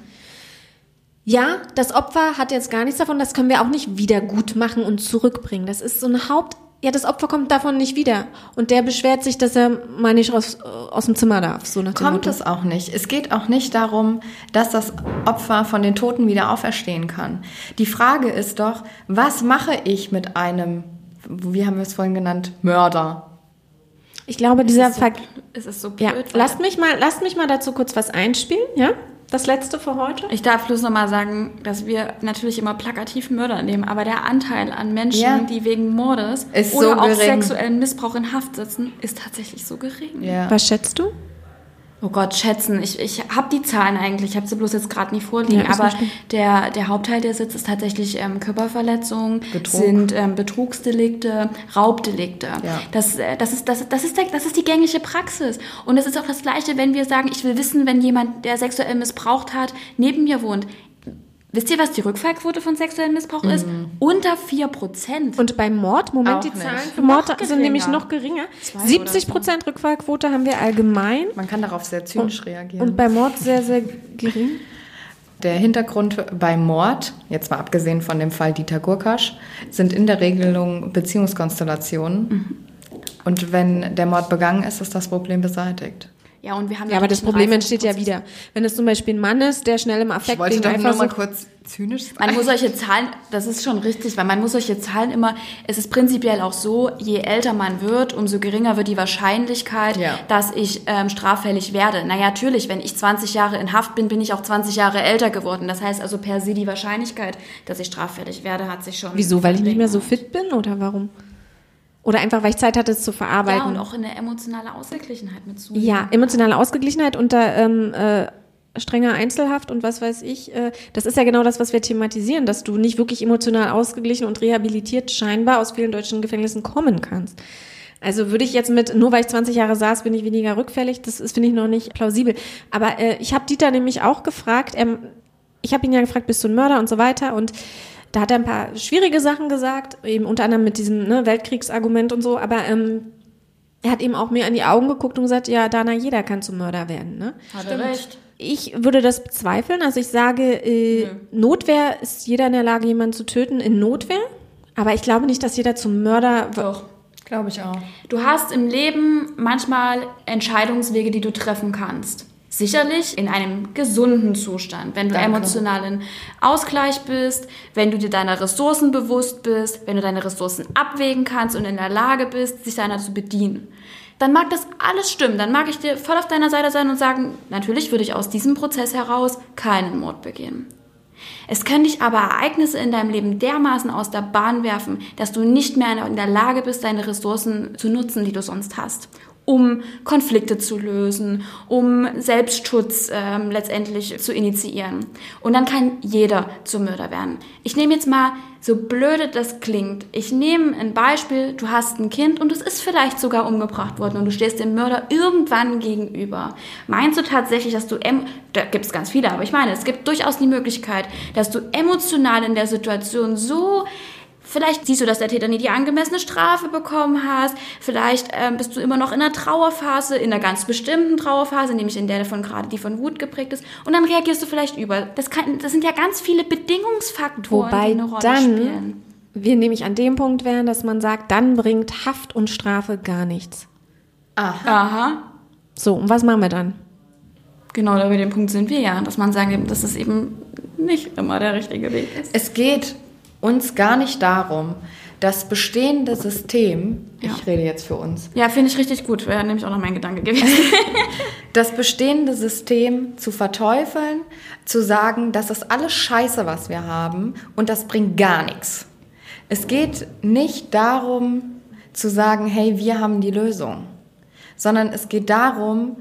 das Opfer hat jetzt gar nichts davon, das können wir auch nicht wieder gut machen und zurückbringen. Das ist so ein Haupt, ja, das Opfer kommt davon nicht wieder. Und der beschwert sich, dass er mal nicht aus, aus dem Zimmer darf, so nach dem Kommt Motto. es auch nicht. Es geht auch nicht darum, dass das Opfer von den Toten wieder auferstehen kann. Die Frage ist doch, was mache ich mit einem, wie haben wir es vorhin genannt, Mörder? Ich glaube, dieser so, Ver es ist so blöd. ja, lasst mich mal, lasst mich mal dazu kurz was einspielen, ja? Das letzte für heute. Ich darf bloß nochmal sagen, dass wir natürlich immer plakativ Mörder nehmen, aber der Anteil an Menschen, Ja. die wegen Mordes Ist oder so auch gering. sexuellen Missbrauch in Haft sitzen, ist tatsächlich so gering. Ja. Was schätzt du? Oh Gott, schätzen. Ich, ich habe die Zahlen eigentlich, ich habe sie bloß jetzt gerade nicht vorliegen. Ja, aber der, der Hauptteil der Sitz ist tatsächlich ähm, Körperverletzung, Betrug. sind ähm, Betrugsdelikte, Raubdelikte. Ja. Das, äh, das, ist, das, das, ist der, das ist die gängige Praxis. Und es ist auch das Gleiche, wenn wir sagen, ich will wissen, wenn jemand, der sexuell missbraucht hat, neben mir wohnt. Wisst ihr, was die Rückfallquote von sexuellem Missbrauch ist? Unter 4 Prozent. Und beim Mord, Moment, Auch die nicht. Zahlen für Mord sind nämlich noch geringer. Zwei 70 oder Prozent Rückfallquote haben wir allgemein. Man kann darauf sehr zynisch reagieren. Und bei Mord sehr, sehr gering. Der Hintergrund beim Mord, jetzt mal abgesehen von dem Fall Dieter Gurkasch, sind in der Regelung Beziehungskonstellationen. Und wenn der Mord begangen ist, ist das Problem beseitigt. Ja, und wir haben Ja, aber das Problem entsteht ja wieder. Wenn es zum Beispiel ein Mann ist, der schnell im Affekt wegen Eifersucht... kurz zynisch sein. Man muss solche Zahlen, das ist schon richtig, weil man muss solche Zahlen immer, es ist prinzipiell auch so, je älter man wird, umso geringer wird die Wahrscheinlichkeit, Ja. dass ich ähm, straffällig werde. Naja, natürlich, wenn ich 20 Jahre in Haft bin, bin ich auch 20 Jahre älter geworden. Das heißt also per se die Wahrscheinlichkeit, dass ich straffällig werde, hat sich schon... Wieso? Weil ich nicht mehr so fit bin oder warum? Oder einfach, weil ich Zeit hatte, es zu Ja, verarbeiten? und auch in der emotionale Ausgeglichenheit mit zu. Ja, emotionale Ausgeglichenheit unter ähm, äh, strenger Einzelhaft und was weiß ich. Äh, das ist ja genau das, was wir thematisieren, dass du nicht wirklich emotional ausgeglichen und rehabilitiert scheinbar aus vielen deutschen Gefängnissen kommen kannst. Also würde ich jetzt mit, nur weil ich 20 Jahre saß, bin ich weniger rückfällig, das ist, finde ich, noch nicht plausibel. Aber äh, ich habe Dieter nämlich auch gefragt, er, ich habe ihn ja gefragt, bist du ein Mörder und so weiter und da hat er ein paar schwierige Sachen gesagt, eben unter anderem mit diesem ne, Weltkriegsargument und so, aber ähm, er hat eben auch mir in die Augen geguckt und gesagt, ja, Dana, jeder kann zum Mörder werden. Ne? Hat er recht. Ich würde das bezweifeln. Also ich sage, äh, Notwehr ist jeder in der Lage, jemanden zu töten in Notwehr. Aber ich glaube nicht, dass jeder zum Mörder wird. Doch. Glaube ich auch. Du hast im Leben manchmal Entscheidungswege, die du treffen kannst. Sicherlich in einem gesunden Zustand, wenn du Danke. emotional in Ausgleich bist, wenn du dir deiner Ressourcen bewusst bist, wenn du deine Ressourcen abwägen kannst und in der Lage bist, sich deiner zu bedienen. Dann mag das alles stimmen, dann mag ich dir voll auf deiner Seite sein und sagen, natürlich würde ich aus diesem Prozess heraus keinen Mord begehen. Es können dich aber Ereignisse in deinem Leben dermaßen aus der Bahn werfen, dass du nicht mehr in der Lage bist, deine Ressourcen zu nutzen, die du sonst hast. Um Konflikte zu lösen, um Selbstschutz ähm, letztendlich zu initiieren. Und dann kann jeder zum Mörder werden. Ich nehme jetzt mal, so blöde das klingt, ich nehme ein Beispiel, du hast ein Kind und es ist vielleicht sogar umgebracht worden und du stehst dem Mörder irgendwann gegenüber. Meinst du tatsächlich, dass du, da gibt es ganz viele, aber ich meine, es gibt durchaus die Möglichkeit, dass du emotional in der Situation so Vielleicht siehst du, dass der Täter nie die angemessene Strafe bekommen hast. Vielleicht ähm, bist du immer noch in einer Trauerphase, in einer ganz bestimmten Trauerphase, nämlich in der von gerade die von Wut geprägt ist. Und dann reagierst du vielleicht über. Das, kann, das sind ja ganz viele Bedingungsfaktoren, Wobei die eine Rolle dann spielen. wir nämlich an dem Punkt wären, dass man sagt, dann bringt Haft und Strafe gar nichts. Aha. So, und was machen wir dann? Genau, da bei dem Punkt sind wir ja, dass man sagt, dass es eben nicht immer der richtige Weg ist. Es geht uns gar nicht darum, das bestehende System, Ja. ich rede jetzt für uns, Ja, finde ich richtig gut. Wäre nämlich auch noch mein Gedanke gewesen. [laughs] [laughs] das bestehende System zu verteufeln, zu sagen, das ist alles Scheiße, was wir haben und das bringt gar nichts. Es geht nicht darum zu sagen, hey, wir haben die Lösung, sondern es geht darum,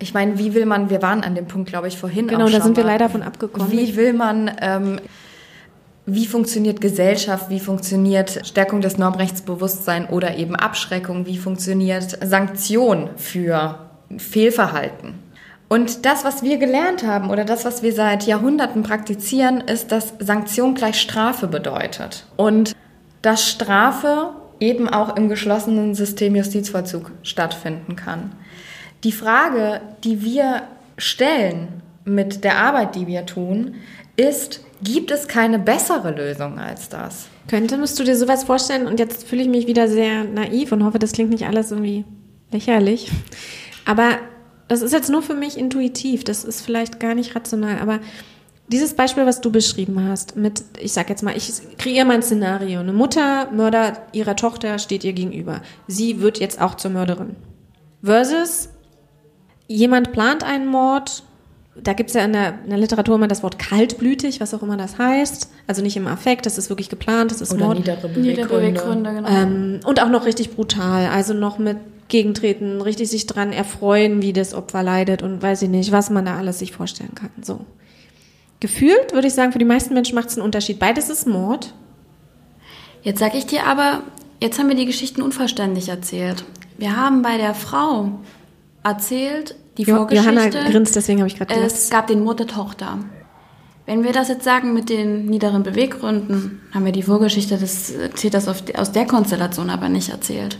ich meine, wie will man, wir waren an dem Punkt, glaube ich, vorhin Genau, auch da schon sind wir mal. leider von abgekommen. Wie will man, ähm, wie funktioniert Gesellschaft, wie funktioniert Stärkung des Normrechtsbewusstseins oder eben Abschreckung, wie funktioniert Sanktion für Fehlverhalten. Und das, was wir gelernt haben oder das, was wir seit Jahrhunderten praktizieren, ist, dass Sanktion gleich Strafe bedeutet. Und dass Strafe eben auch im geschlossenen System Justizvollzug stattfinden kann. Die Frage, die wir stellen mit der Arbeit, die wir tun, ist, gibt es keine bessere Lösung als das? Könntest du dir sowas vorstellen? Und jetzt fühle ich mich wieder sehr naiv und hoffe, das klingt nicht alles irgendwie lächerlich. Aber das ist jetzt nur für mich intuitiv. Das ist vielleicht gar nicht rational. Aber dieses Beispiel, was du beschrieben hast, mit, ich sag jetzt mal, ich kreiere mein Szenario. Eine Mutter, Mörder ihrer Tochter steht ihr gegenüber. Sie wird jetzt auch zur Mörderin. Versus jemand plant einen Mord. Da gibt es ja in der, in der Literatur immer das Wort kaltblütig, was auch immer das heißt. Also nicht im Affekt, das ist wirklich geplant, das ist Oder Mord. niedere Niedere Beweggründe. Genau. Ähm, und auch noch richtig brutal. Also noch mit Gegentreten, richtig sich dran erfreuen, wie das Opfer leidet und weiß ich nicht, was man da alles sich vorstellen kann. So. Gefühlt würde ich sagen, für die meisten Menschen macht es einen Unterschied. Beides ist Mord. Jetzt sag ich dir aber, jetzt haben wir die Geschichten unverständlich erzählt. Wir haben bei der Frau erzählt, die Jo Vorgeschichte. Johanna grinst, deswegen habe ich gerade Es gelacht. gab den Mord der Tochter. Wenn wir das jetzt sagen mit den niederen Beweggründen, haben wir die Vorgeschichte des Täters aus der Konstellation aber nicht erzählt.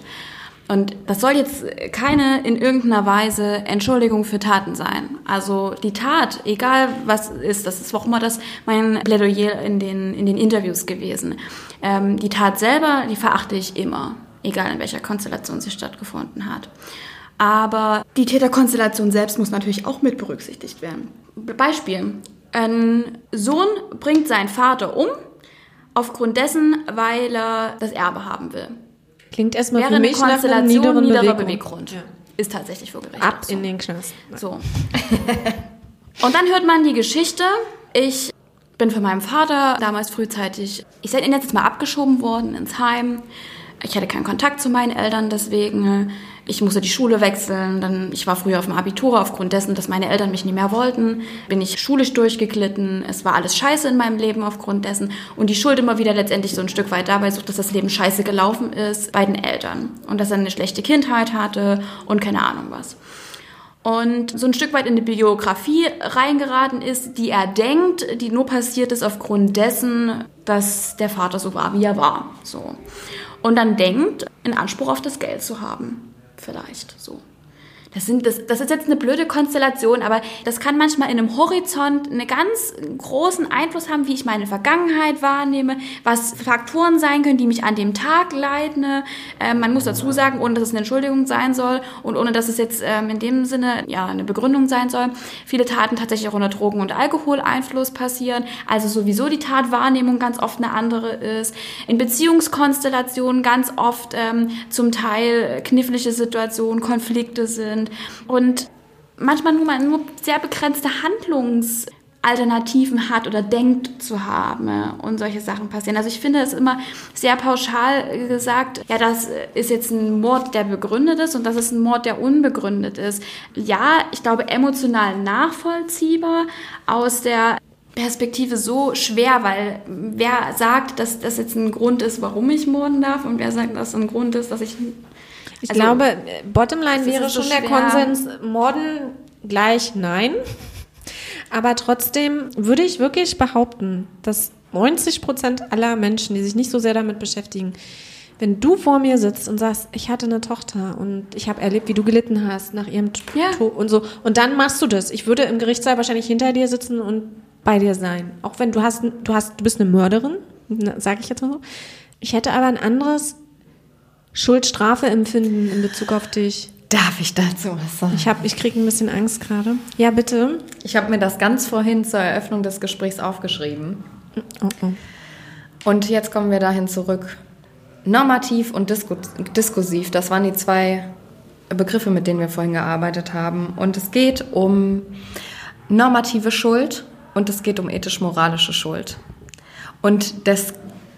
Und das soll jetzt keine in irgendeiner Weise Entschuldigung für Taten sein. Also die Tat, egal was ist, das ist auch immer das mein Plädoyer in den, in den Interviews gewesen. Ähm, die Tat selber, die verachte ich immer, egal in welcher Konstellation sie stattgefunden hat. Aber die Täterkonstellation selbst muss natürlich auch mit berücksichtigt werden. Beispiel. Ein Sohn bringt seinen Vater um, aufgrund dessen, weil er das Erbe haben will. Klingt erstmal Wäre für eine mich nach einem Konstellation niederen niederer Beweggrund. Ja. Ist tatsächlich vor Gericht. Ab so. in den Knast. So. Und dann hört man die Geschichte. Ich bin von meinem Vater damals frühzeitig, ich ihn jetzt mal abgeschoben worden ins Heim. Ich hatte keinen Kontakt zu meinen Eltern, deswegen ich musste die Schule wechseln. Dann ich war früher auf dem Abitur aufgrund dessen, dass meine Eltern mich nie mehr wollten, bin ich schulisch durchgeglitten. Es war alles Scheiße in meinem Leben aufgrund dessen und die Schuld immer wieder letztendlich so ein Stück weit dabei sucht, dass das Leben scheiße gelaufen ist bei den Eltern und dass er eine schlechte Kindheit hatte und keine Ahnung was und so ein Stück weit in eine Biografie reingeraten ist, die er denkt, die nur passiert ist aufgrund dessen, dass der Vater so war, wie er war. So. Und dann denkt, einen Anspruch auf das Geld zu haben. Vielleicht so. Das, sind, das, das ist jetzt eine blöde Konstellation, aber das kann manchmal in einem Horizont einen ganz großen Einfluss haben, wie ich meine Vergangenheit wahrnehme, was Faktoren sein können, die mich an dem Tag leiten. Äh, man muss dazu sagen, ohne dass es eine Entschuldigung sein soll und ohne dass es jetzt ähm, in dem Sinne ja eine Begründung sein soll, viele Taten tatsächlich auch unter Drogen- und Alkoholeinfluss passieren. Also sowieso die Tatwahrnehmung ganz oft eine andere ist. In Beziehungskonstellationen ganz oft ähm, zum Teil knifflige Situationen, Konflikte sind und manchmal nur mal nur sehr begrenzte Handlungsalternativen Alternativen hat oder denkt zu haben und solche Sachen passieren. Also ich finde es immer sehr pauschal gesagt, ja, das ist jetzt ein Mord, der begründet ist und das ist ein Mord, der unbegründet ist. Ja, ich glaube emotional nachvollziehbar aus der Perspektive so schwer, weil wer sagt, dass das jetzt ein Grund ist, warum ich morden darf und wer sagt, dass es ein Grund ist, dass ich ich also, glaube, Bottomline wäre schon so der Konsens, Morden gleich nein. Aber trotzdem würde ich wirklich behaupten, dass 90 Prozent aller Menschen, die sich nicht so sehr damit beschäftigen, wenn du vor mir sitzt und sagst, ich hatte eine Tochter und ich habe erlebt, wie du gelitten hast nach ihrem ja. Tod und so, und dann machst du das. Ich würde im Gerichtssaal wahrscheinlich hinter dir sitzen und bei dir sein. Auch wenn du hast, du hast, du bist eine Mörderin, sage ich jetzt mal so. Ich hätte aber ein anderes Schuldstrafe-Empfinden in Bezug auf dich. Darf ich dazu was sagen? Ich, hab, ich kriege ein bisschen Angst gerade. Ja, bitte. Ich habe mir das ganz vorhin zur Eröffnung des Gesprächs aufgeschrieben. Oh, oh. Und jetzt kommen wir dahin zurück. Normativ und disku diskursiv, das waren die zwei Begriffe, mit denen wir vorhin gearbeitet haben. Und es geht um normative Schuld und es geht um ethisch-moralische Schuld. Und das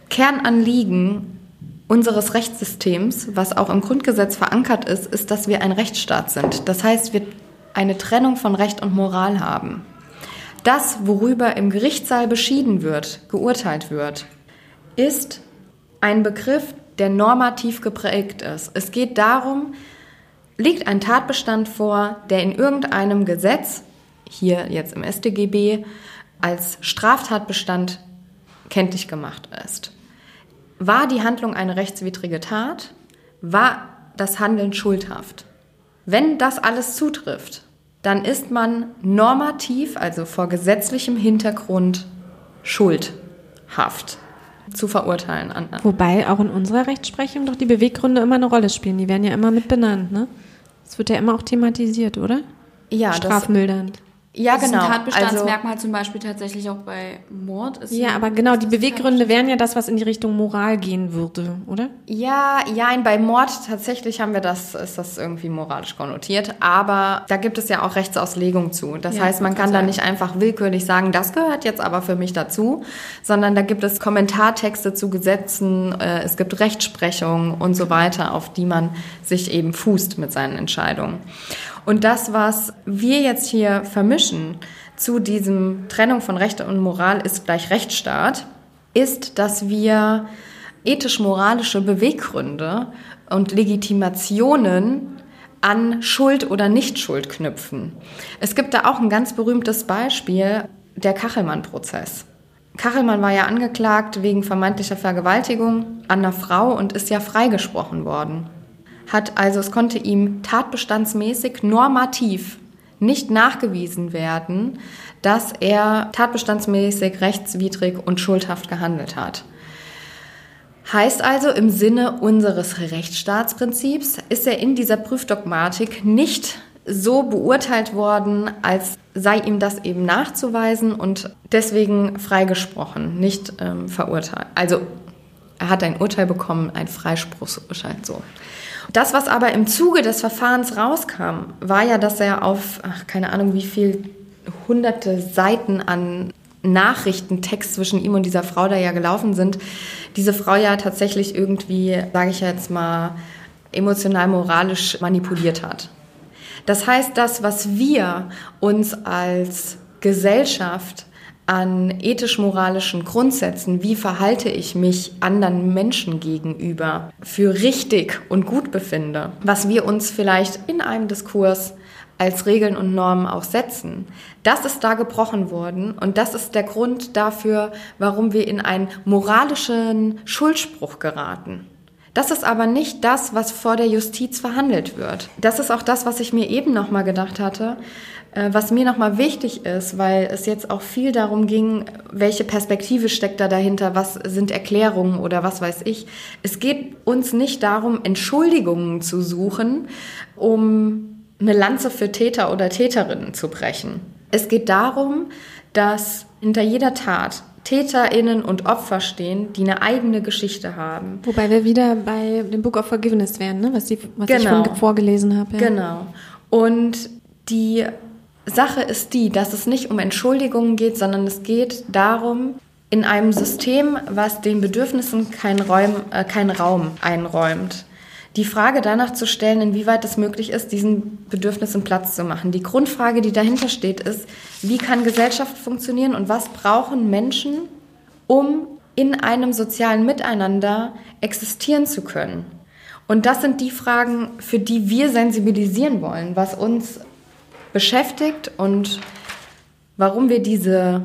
Kernanliegen unseres Rechtssystems, was auch im Grundgesetz verankert ist, ist, dass wir ein Rechtsstaat sind. Das heißt, wir eine Trennung von Recht und Moral haben. Das, worüber im Gerichtssaal beschieden wird, geurteilt wird, ist ein Begriff, der normativ geprägt ist. Es geht darum, liegt ein Tatbestand vor, der in irgendeinem Gesetz, hier jetzt im StGB, als Straftatbestand kenntlich gemacht ist. War die Handlung eine rechtswidrige Tat? War das Handeln schuldhaft? Wenn das alles zutrifft, dann ist man normativ, also vor gesetzlichem Hintergrund, schuldhaft zu verurteilen. Wobei auch in unserer Rechtsprechung doch die Beweggründe immer eine Rolle spielen. Die werden ja immer mit benannt, ne? Das wird ja immer auch thematisiert, oder? Ja, Strafmildernd. Das, ja, das genau. Ist ein Tatbestandsmerkmal also, zum Beispiel tatsächlich auch bei Mord. Ist ja, aber genau, die Beweggründe wären ja das, was in die Richtung Moral gehen würde, oder? Ja, ja, bei Mord tatsächlich haben wir das, ist das irgendwie moralisch konnotiert, aber da gibt es ja auch Rechtsauslegung zu. Das ja, heißt, man kann da nicht einfach willkürlich sagen, das gehört jetzt aber für mich dazu, sondern da gibt es Kommentartexte zu Gesetzen, äh, es gibt Rechtsprechung und so weiter, auf die man sich eben fußt mit seinen Entscheidungen. Und das, was wir jetzt hier vermischen zu diesem Trennung von Recht und Moral ist gleich Rechtsstaat, ist, dass wir ethisch-moralische Beweggründe und Legitimationen an Schuld oder Nichtschuld knüpfen. Es gibt da auch ein ganz berühmtes Beispiel, der Kachelmann-Prozess. Kachelmann war ja angeklagt wegen vermeintlicher Vergewaltigung an einer Frau und ist ja freigesprochen worden hat also, es konnte ihm tatbestandsmäßig normativ nicht nachgewiesen werden, dass er tatbestandsmäßig rechtswidrig und schuldhaft gehandelt hat. Heißt also, im Sinne unseres Rechtsstaatsprinzips ist er in dieser Prüfdogmatik nicht so beurteilt worden, als sei ihm das eben nachzuweisen und deswegen freigesprochen, nicht ähm, verurteilt. Also er hat ein Urteil bekommen, ein Freispruchsurteil so. Das, was aber im Zuge des Verfahrens rauskam, war ja, dass er auf, ach, keine Ahnung, wie viel hunderte Seiten an Nachrichtentext zwischen ihm und dieser Frau da ja gelaufen sind, diese Frau ja tatsächlich irgendwie, sage ich jetzt mal, emotional moralisch manipuliert hat. Das heißt, das, was wir uns als Gesellschaft an ethisch-moralischen Grundsätzen, wie verhalte ich mich anderen Menschen gegenüber, für richtig und gut befinde, was wir uns vielleicht in einem Diskurs als Regeln und Normen auch setzen. Das ist da gebrochen worden und das ist der Grund dafür, warum wir in einen moralischen Schuldspruch geraten. Das ist aber nicht das, was vor der Justiz verhandelt wird. Das ist auch das, was ich mir eben noch mal gedacht hatte. Äh, was mir nochmal wichtig ist, weil es jetzt auch viel darum ging, welche Perspektive steckt da dahinter, was sind Erklärungen oder was weiß ich. Es geht uns nicht darum, Entschuldigungen zu suchen, um eine Lanze für Täter oder Täterinnen zu brechen. Es geht darum, dass hinter jeder Tat TäterInnen und Opfer stehen, die eine eigene Geschichte haben. Wobei wir wieder bei dem Book of Forgiveness wären, ne? was, die, was genau. ich vorgelesen habe. Ja. Genau. Und die Sache ist die, dass es nicht um Entschuldigungen geht, sondern es geht darum, in einem System, was den Bedürfnissen keinen Raum, äh, keinen Raum einräumt, die Frage danach zu stellen, inwieweit es möglich ist, diesen Bedürfnissen Platz zu machen. Die Grundfrage, die dahinter steht, ist, wie kann Gesellschaft funktionieren und was brauchen Menschen, um in einem sozialen Miteinander existieren zu können? Und das sind die Fragen, für die wir sensibilisieren wollen, was uns beschäftigt und warum wir diese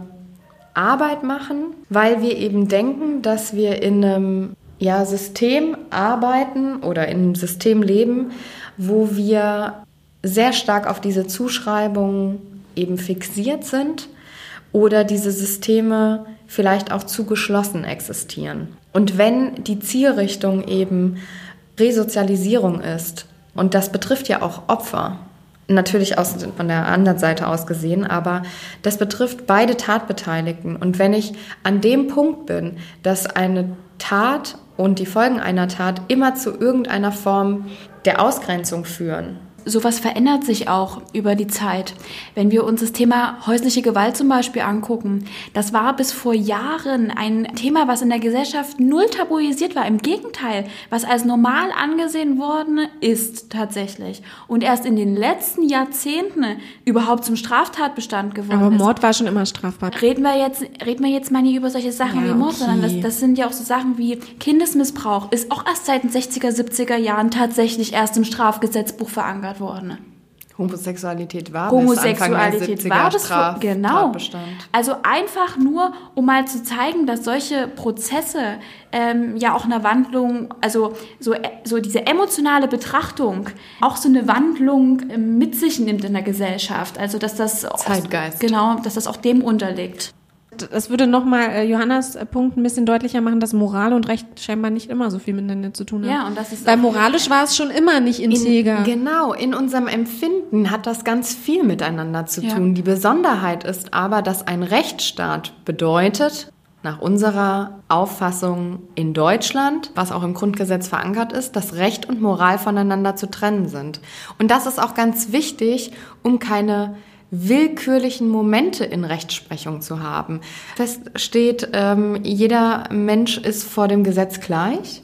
Arbeit machen, weil wir eben denken, dass wir in einem ja, System arbeiten oder in einem System leben, wo wir sehr stark auf diese Zuschreibungen eben fixiert sind oder diese Systeme vielleicht auch zu geschlossen existieren. Und wenn die Zielrichtung eben Resozialisierung ist, und das betrifft ja auch Opfer, natürlich aus, von der anderen Seite aus gesehen, aber das betrifft beide Tatbeteiligten. Und wenn ich an dem Punkt bin, dass eine Tat und die Folgen einer Tat immer zu irgendeiner Form der Ausgrenzung führen, sowas verändert sich auch über die Zeit. Wenn wir uns das Thema häusliche Gewalt zum Beispiel angucken, das war bis vor Jahren ein Thema, was in der Gesellschaft null tabuisiert war. Im Gegenteil, was als normal angesehen worden ist tatsächlich. Und erst in den letzten Jahrzehnten überhaupt zum Straftatbestand geworden Aber ist. Mord war schon immer strafbar. Reden wir jetzt, reden wir jetzt mal nicht über solche Sachen Ja, wie Mord, okay. sondern das, das sind ja auch so Sachen wie Kindesmissbrauch, ist auch erst seit den 60er, 70er Jahren tatsächlich erst im Strafgesetzbuch verankert worden. Homosexualität war Homosexualität war bis vor, Straf genau. Tatbestand. Also einfach nur, um mal zu zeigen, dass solche Prozesse ähm, ja auch eine Wandlung, also so, äh, so diese emotionale Betrachtung auch so eine Wandlung ähm, mit sich nimmt in der Gesellschaft. Also dass das auch- Zeitgeist. genau, dass das auch dem unterliegt. Das würde nochmal äh, Johannas äh, Punkt ein bisschen deutlicher machen, dass Moral und Recht scheinbar nicht immer so viel miteinander zu tun haben. Ja, und das ist Weil moralisch war es schon immer nicht integer. Genau, in unserem Empfinden hat das ganz viel miteinander zu Ja. tun. Die Besonderheit ist aber, dass ein Rechtsstaat bedeutet, nach unserer Auffassung in Deutschland, was auch im Grundgesetz verankert ist, dass Recht und Moral voneinander zu trennen sind. Und das ist auch ganz wichtig, um keine willkürlichen Momente in Rechtsprechung zu haben. Fest steht, ähm, jeder Mensch ist vor dem Gesetz gleich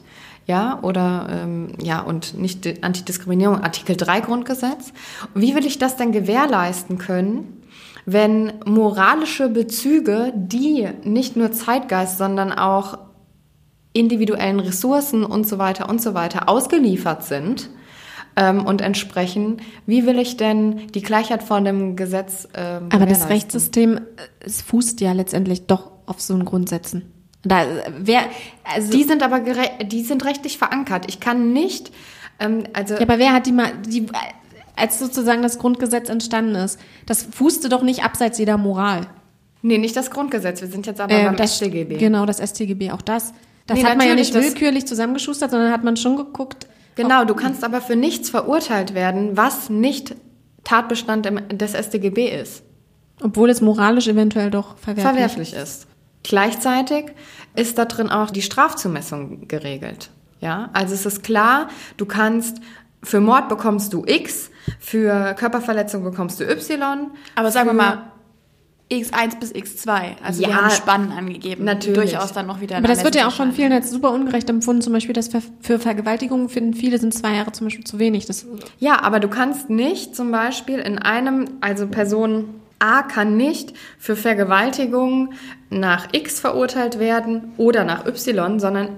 ja, oder ähm, ja, und nicht Antidiskriminierung, Artikel 3 Grundgesetz. Wie will ich das denn gewährleisten können, wenn moralische Bezüge, die nicht nur Zeitgeist, sondern auch individuellen Ressourcen und so weiter und so weiter ausgeliefert sind ähm, und entsprechen, wie will ich denn die Gleichheit vor dem Gesetz ähm, Aber das? Rechtssystem, äh, es fußt ja letztendlich doch auf so einen Grundsätzen. Da, äh, wer, also, Die sind aber die sind rechtlich verankert. Ich kann nicht, ähm, also ja, aber wer hat die mal, die, als sozusagen das Grundgesetz entstanden ist, das fußte doch nicht abseits jeder Moral. nee, nicht das Grundgesetz. Wir sind jetzt aber Äh, beim das, StGB. Genau, das StGB, auch das. Das Nee, hat man ja nicht willkürlich zusammengeschustert, sondern hat man schon geguckt. Genau, du kannst aber für nichts verurteilt werden, was nicht Tatbestand des StGB ist, Obwohl es moralisch eventuell doch verwerflich, verwerflich ist. Gleichzeitig ist da drin auch die Strafzumessung geregelt. Ja, also es ist klar, du kannst für Mord bekommst du X, für Körperverletzung bekommst du Y. Aber sagen wir mal, X1 bis X2. Also Ja, wir haben Spannen angegeben. natürlich. Durchaus dann noch wieder Aber das wird ja auch von vielen als super ungerecht empfunden. Zum Beispiel, dass für, für Vergewaltigung finden viele sind zwei Jahre zum Beispiel zu wenig. Das, Ja, aber du kannst nicht zum Beispiel in einem, also Person A kann nicht für Vergewaltigung nach X verurteilt werden oder nach Y, sondern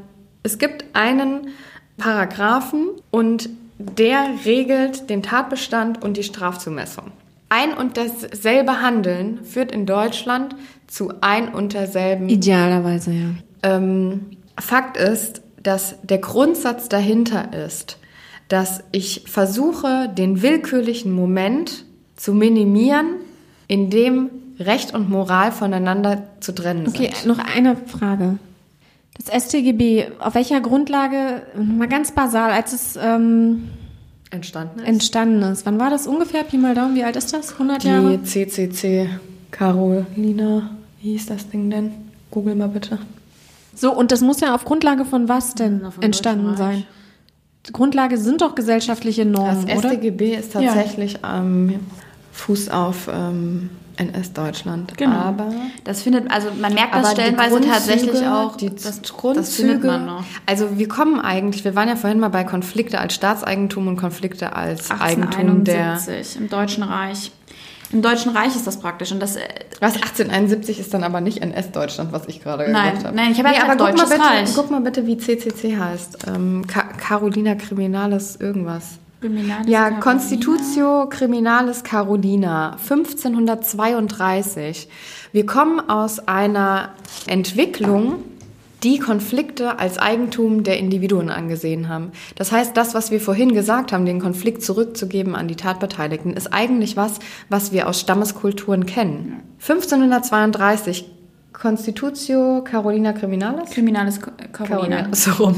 es gibt einen Paragraphen und der regelt den Tatbestand und die Strafzumessung. Ein und dasselbe Handeln führt in Deutschland zu ein und derselben idealerweise, ja. ähm, Fakt ist, dass der Grundsatz dahinter ist, dass ich versuche, den willkürlichen Moment zu minimieren, in dem Recht und Moral voneinander zu trennen Okay, sind. noch eine Frage. Das StGB, auf welcher Grundlage, mal ganz basal, als es ähm, Entstanden ist. entstanden ist, wann war das ungefähr? Pi mal Daumen, wie alt ist das? 100 Jahre? Die CCC Carolina, wie hieß das Ding denn? Google mal bitte. So, und das muss ja auf Grundlage von was denn entstanden sein? Die Grundlage sind doch gesellschaftliche Das Normen, oder? StGB ist tatsächlich ähm, Fuß auf ähm, NS-Deutschland. Genau. Aber Das findet, also man merkt das stellenweise tatsächlich auch. Die das, Grundzüge, das findet man noch. Also wir kommen eigentlich, wir waren ja vorhin mal bei Konflikte als Staatseigentum und Konflikte als Eigentum der. 1871 im Deutschen Reich. Im Deutschen Reich ist das praktisch und das. äh, Was 1871 ist dann aber nicht NS-Deutschland, was ich gerade Nein, gesagt habe. nein, ich habe ja gesagt, aber guck mal, bitte, guck mal bitte, wie CCC heißt. Ähm, Ca Carolina Criminalis irgendwas. Criminalis Ja, Carolina. Constitutio Criminalis Carolina, 1532. Wir kommen aus einer Entwicklung, die Konflikte als Eigentum der Individuen angesehen haben. Das heißt, das, was wir vorhin gesagt haben, den Konflikt zurückzugeben an die Tatbeteiligten, ist eigentlich was, was wir aus Stammeskulturen kennen. 1532 Constitutio Carolina Criminalis? Criminalis Carolina. Carolina, so rum.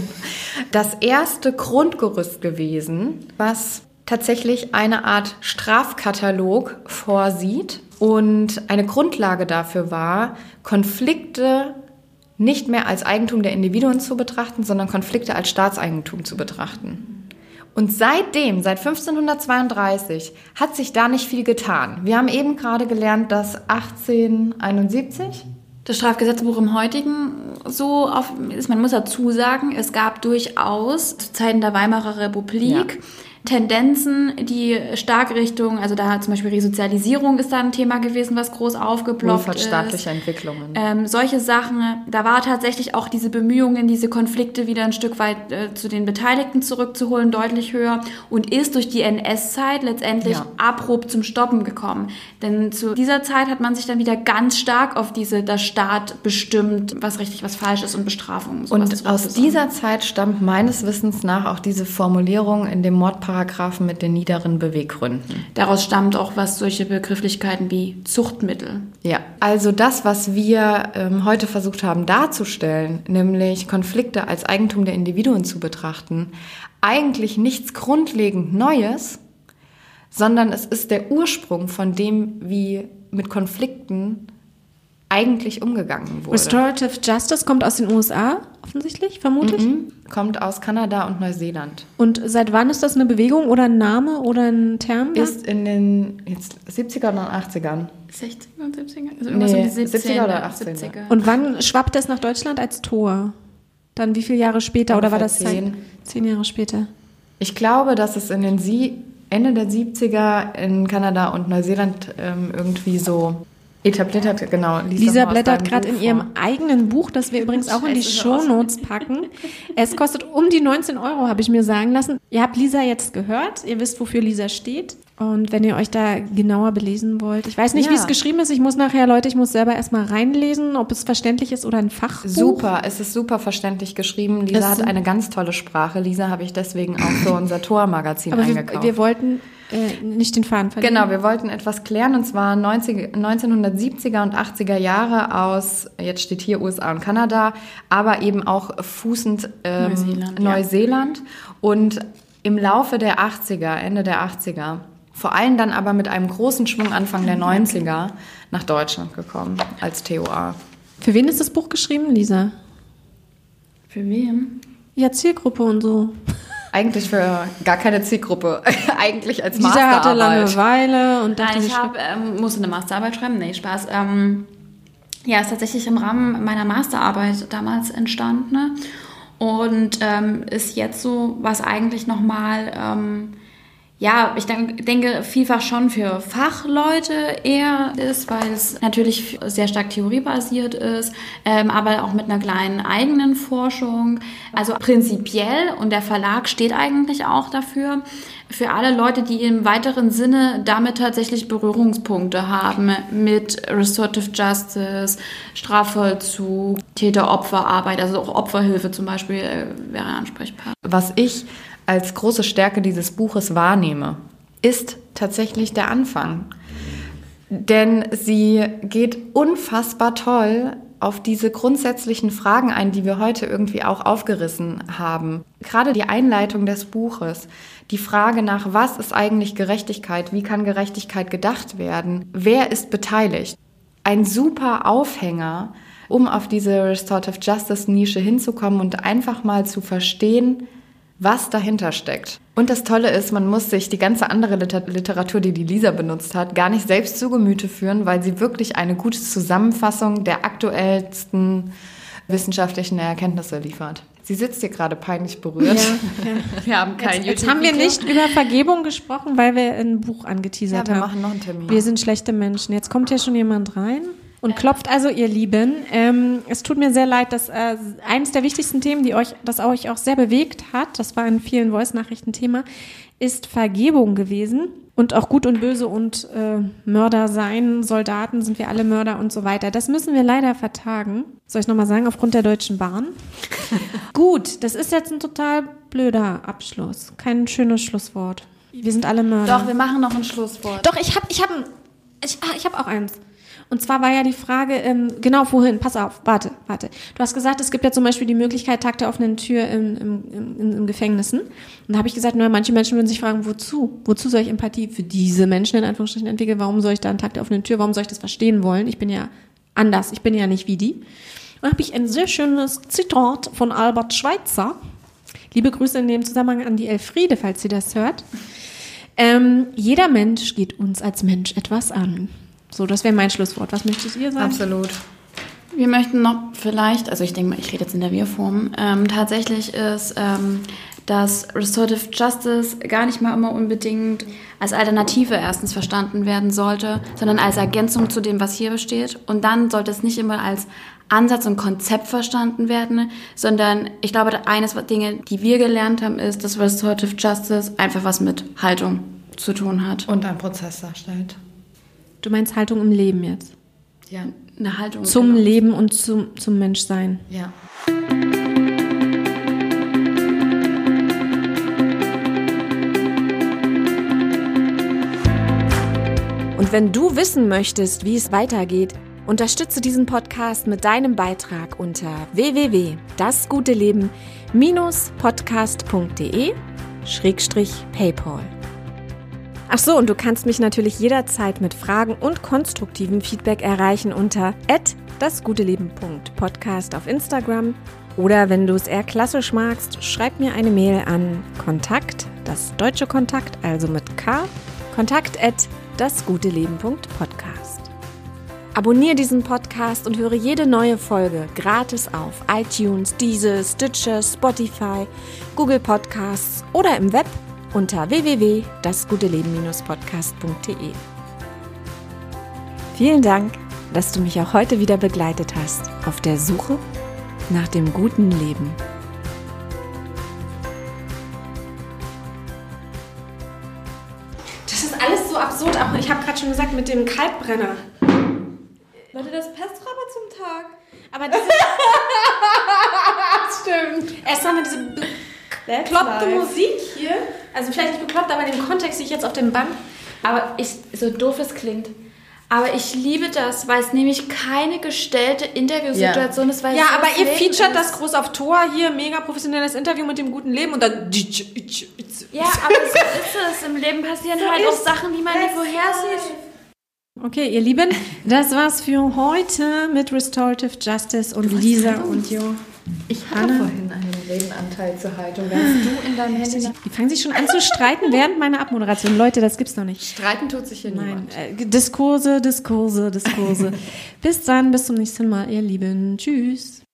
Das erste Grundgerüst gewesen, was tatsächlich eine Art Strafkatalog vorsieht und eine Grundlage dafür war, Konflikte nicht mehr als Eigentum der Individuen zu betrachten, sondern Konflikte als Staatseigentum zu betrachten. Und seitdem, seit 1532, hat sich da nicht viel getan. Wir haben eben gerade gelernt, dass 1871 Das Strafgesetzbuch im heutigen so auf, ist, man muss dazu sagen, es gab durchaus zu Zeiten der Weimarer Republik Tendenzen, die stark Richtung, also da zum Beispiel Resozialisierung ist da ein Thema gewesen, was groß aufgeploppt ist. wohlfahrtsstaatliche Entwicklungen. Ähm, solche Sachen, da war tatsächlich auch diese Bemühungen, diese Konflikte wieder ein Stück weit äh, zu den Beteiligten zurückzuholen, deutlich höher und ist durch die NS-Zeit letztendlich Ja. abrupt zum Stoppen gekommen. Denn zu dieser Zeit hat man sich dann wieder ganz stark auf diese, der Staat bestimmt, was richtig, was falsch ist und Bestrafungen. Und aus dieser Zeit stammt meines Wissens nach auch diese Formulierung in dem Mordparagraphen mit den niederen Beweggründen. Daraus stammt auch was solche Begrifflichkeiten wie Zuchtmittel. Ja, also das, was wir ähm, heute versucht haben darzustellen, nämlich Konflikte als Eigentum der Individuen zu betrachten, eigentlich nichts grundlegend Neues, sondern es ist der Ursprung von dem, wie mit Konflikten eigentlich umgegangen wurde. Restorative Justice kommt aus den USA, offensichtlich, vermute ich. Mhm. Kommt aus Kanada und Neuseeland. Und seit wann ist das eine Bewegung oder ein Name oder ein Term? da? Ist in den jetzt 70er und 80ern. 60er und 70er? Also Nee, irgendwas um die 70er oder 80er. 70er. Und wann schwappt das nach Deutschland als Tor? Dann wie viele Jahre später oder war das Ungefähr zehn? zehn Jahre später? Ich glaube, dass es in den Sie Ende der 70er in Kanada und Neuseeland ähm, irgendwie so etabliert hat. Genau. Lisa aus blättert gerade in ihrem eigenen Buch, das wir übrigens auch in die. [laughs] Shownotes packen. Es kostet um die 19 Euro, habe ich mir sagen lassen. Ihr habt Lisa jetzt gehört, ihr wisst, wofür Lisa steht. Und wenn ihr euch da genauer belesen wollt, ich weiß nicht, Ja. wie es geschrieben ist. Ich muss nachher, Leute, ich muss selber erstmal reinlesen, ob es verständlich ist oder ein Fachbuch. Super, es ist super verständlich geschrieben. Lisa Es hat eine ganz tolle Sprache. Lisa habe ich deswegen auch für unser Tor-Magazin Aber wir, eingekauft. wir wollten äh, nicht den Faden verlieren. Genau, wir wollten etwas klären und zwar 90, 1970er und 80er Jahre aus, jetzt steht hier USA und Kanada, aber eben auch fußend ähm, Neuseeland, ja. Neuseeland und im Laufe der 80er, Ende der 80er, vor allem dann aber mit einem großen Schwung Anfang der 90er nach Deutschland gekommen als TOA. Für wen ist das Buch geschrieben, Lisa? Für wen? Ja, Zielgruppe und so. Eigentlich für gar keine Zielgruppe, [laughs] eigentlich als hatte Masterarbeit. Langeweile und dachte, Nein, ich hab, ähm, musste eine Masterarbeit schreiben. Nee, Spaß. Ähm, ja, ist tatsächlich im Rahmen meiner Masterarbeit damals entstanden. Ne? Und ähm, ist jetzt so, was eigentlich nochmal, ähm, ja, ich denk, denke vielfach schon für Fachleute eher ist, weil es natürlich sehr stark theoriebasiert ist, ähm, aber auch mit einer kleinen eigenen Forschung. Also prinzipiell, und der Verlag steht eigentlich auch dafür, für alle Leute, die im weiteren Sinne damit tatsächlich Berührungspunkte haben mit Restorative Justice, Strafvollzug, Täter-Opfer-Arbeit, also auch Opferhilfe zum Beispiel äh, wäre ein Ansprechpartner. Was ich als große Stärke dieses Buches wahrnehme, ist tatsächlich der Anfang. Denn sie geht unfassbar toll auf diese grundsätzlichen Fragen ein, die wir heute irgendwie auch aufgerissen haben. Gerade die Einleitung des Buches, die Frage nach, was ist eigentlich Gerechtigkeit, wie kann Gerechtigkeit gedacht werden, wer ist beteiligt. Ein super Aufhänger, um auf diese Restorative Justice Nische hinzukommen und einfach mal zu verstehen, was dahinter steckt. Und das Tolle ist, man muss sich die ganze andere Literatur, die die Lisa benutzt hat, gar nicht selbst zu Gemüte führen, weil sie wirklich eine gute Zusammenfassung der aktuellsten wissenschaftlichen Erkenntnisse liefert. Sie sitzt hier gerade peinlich berührt. Ja, [laughs] ja. Wir haben kein jetzt, jetzt haben wir nicht über Vergebung gesprochen, weil wir ein Buch angeteasert haben. Ja, wir machen noch einen Termin. Wir sind schlechte Menschen. Jetzt kommt hier schon jemand rein und klopft also, ihr Lieben. Ähm, es tut mir sehr leid, dass äh, eines der wichtigsten Themen, die euch, das euch auch sehr bewegt hat, das war in vielen Voice-Nachrichten Thema, ist Vergebung gewesen. Und auch Gut und Böse und äh, Mörder sein, Soldaten sind wir alle Mörder und so weiter. Das müssen wir leider vertagen. Soll ich nochmal sagen, aufgrund der Deutschen Bahn? [laughs] Gut, das ist jetzt ein total blöder Abschluss. Kein schönes Schlusswort. Wir sind alle Mörder. Doch, wir machen noch ein Schlusswort. Doch, ich habe ich hab, ich, ich hab auch eins. Und zwar war ja die Frage, ähm, genau vorhin, pass auf, warte, warte. Du hast gesagt, es gibt ja zum Beispiel die Möglichkeit, Tag der offenen Tür im, im, im, im Gefängnissen. Und da habe ich gesagt, na, manche Menschen würden sich fragen, wozu? Wozu soll ich Empathie für diese Menschen in Anführungsstrichen entwickeln? Warum soll ich da einen Tag der offenen Tür? Warum soll ich das verstehen wollen? Ich bin ja anders, ich bin ja nicht wie die. Und habe ich ein sehr schönes Zitat von Albert Schweitzer. Liebe Grüße in dem Zusammenhang an die Elfriede, falls sie das hört. Ähm, jeder Mensch geht uns als Mensch etwas an. So, das wäre mein Schlusswort. Was möchtet ihr sagen? Absolut. Wir möchten noch vielleicht, also ich denke mal, ich rede jetzt in der Wir-Form, ähm, tatsächlich ist, ähm, dass Restorative Justice gar nicht mal immer unbedingt als Alternative erstens verstanden werden sollte, sondern als Ergänzung zu dem, was hier besteht. Und dann sollte es nicht immer als Ansatz und Konzept verstanden werden, sondern ich glaube, eines der Dinge, die wir gelernt haben, ist, dass Restorative Justice einfach was mit Haltung zu tun hat. Und ein Prozess darstellt. Du meinst Haltung im Leben jetzt? Ja, eine Haltung. Zum genau. Leben und zum, zum Menschsein. Ja. Und wenn du wissen möchtest, wie es weitergeht, unterstütze diesen Podcast mit deinem Beitrag unter www.dasguteleben-podcast.de-paypal. Ach so, und du kannst mich natürlich jederzeit mit Fragen und konstruktivem Feedback erreichen unter dasguteleben.podcast auf Instagram oder wenn du es eher klassisch magst, schreib mir eine Mail an kontakt, das deutsche Kontakt, also mit K, kontakt at dasguteleben.podcast. Abonniere diesen Podcast und höre jede neue Folge gratis auf iTunes, Deezer, Stitcher, Spotify, Google Podcasts oder im Web unter www.dasguteleben-podcast.de. Vielen Dank, dass du mich auch heute wieder begleitet hast auf der Suche nach dem guten Leben. Das ist alles so absurd, auch ich habe gerade schon gesagt mit dem Kalbbrenner. Leute, das Pestraba zum Tag. Aber [laughs] diese Stimmt. Erstmal diese bekloppte Musik hier. Also vielleicht nicht bekloppt, aber in dem Kontext, die ich jetzt auf dem Band. Aber ich, so doof es klingt. Aber ich liebe das, weil es nämlich keine gestellte Interviewsituation ja. ist. Weil ja, aber ihr featuret ist. das groß auf Tor hier, mega professionelles Interview mit dem guten Leben und dann. Ja, aber so ist es. Im Leben passieren so halt auch Sachen, die man nicht vorhersieht. Okay, ihr Lieben, das war's für heute mit Restorative Justice und Lisa und Jo. Ich hatte Anna. vorhin einen Redenanteil zur Haltung. Während du in deinem Handy. Die fangen sich schon an zu streiten während meiner Abmoderation. Leute, das gibt's noch nicht. Streiten tut sich hier Nein. niemand. Äh, Diskurse, Diskurse, Diskurse. [laughs] bis dann, bis zum nächsten Mal, ihr Lieben. Tschüss.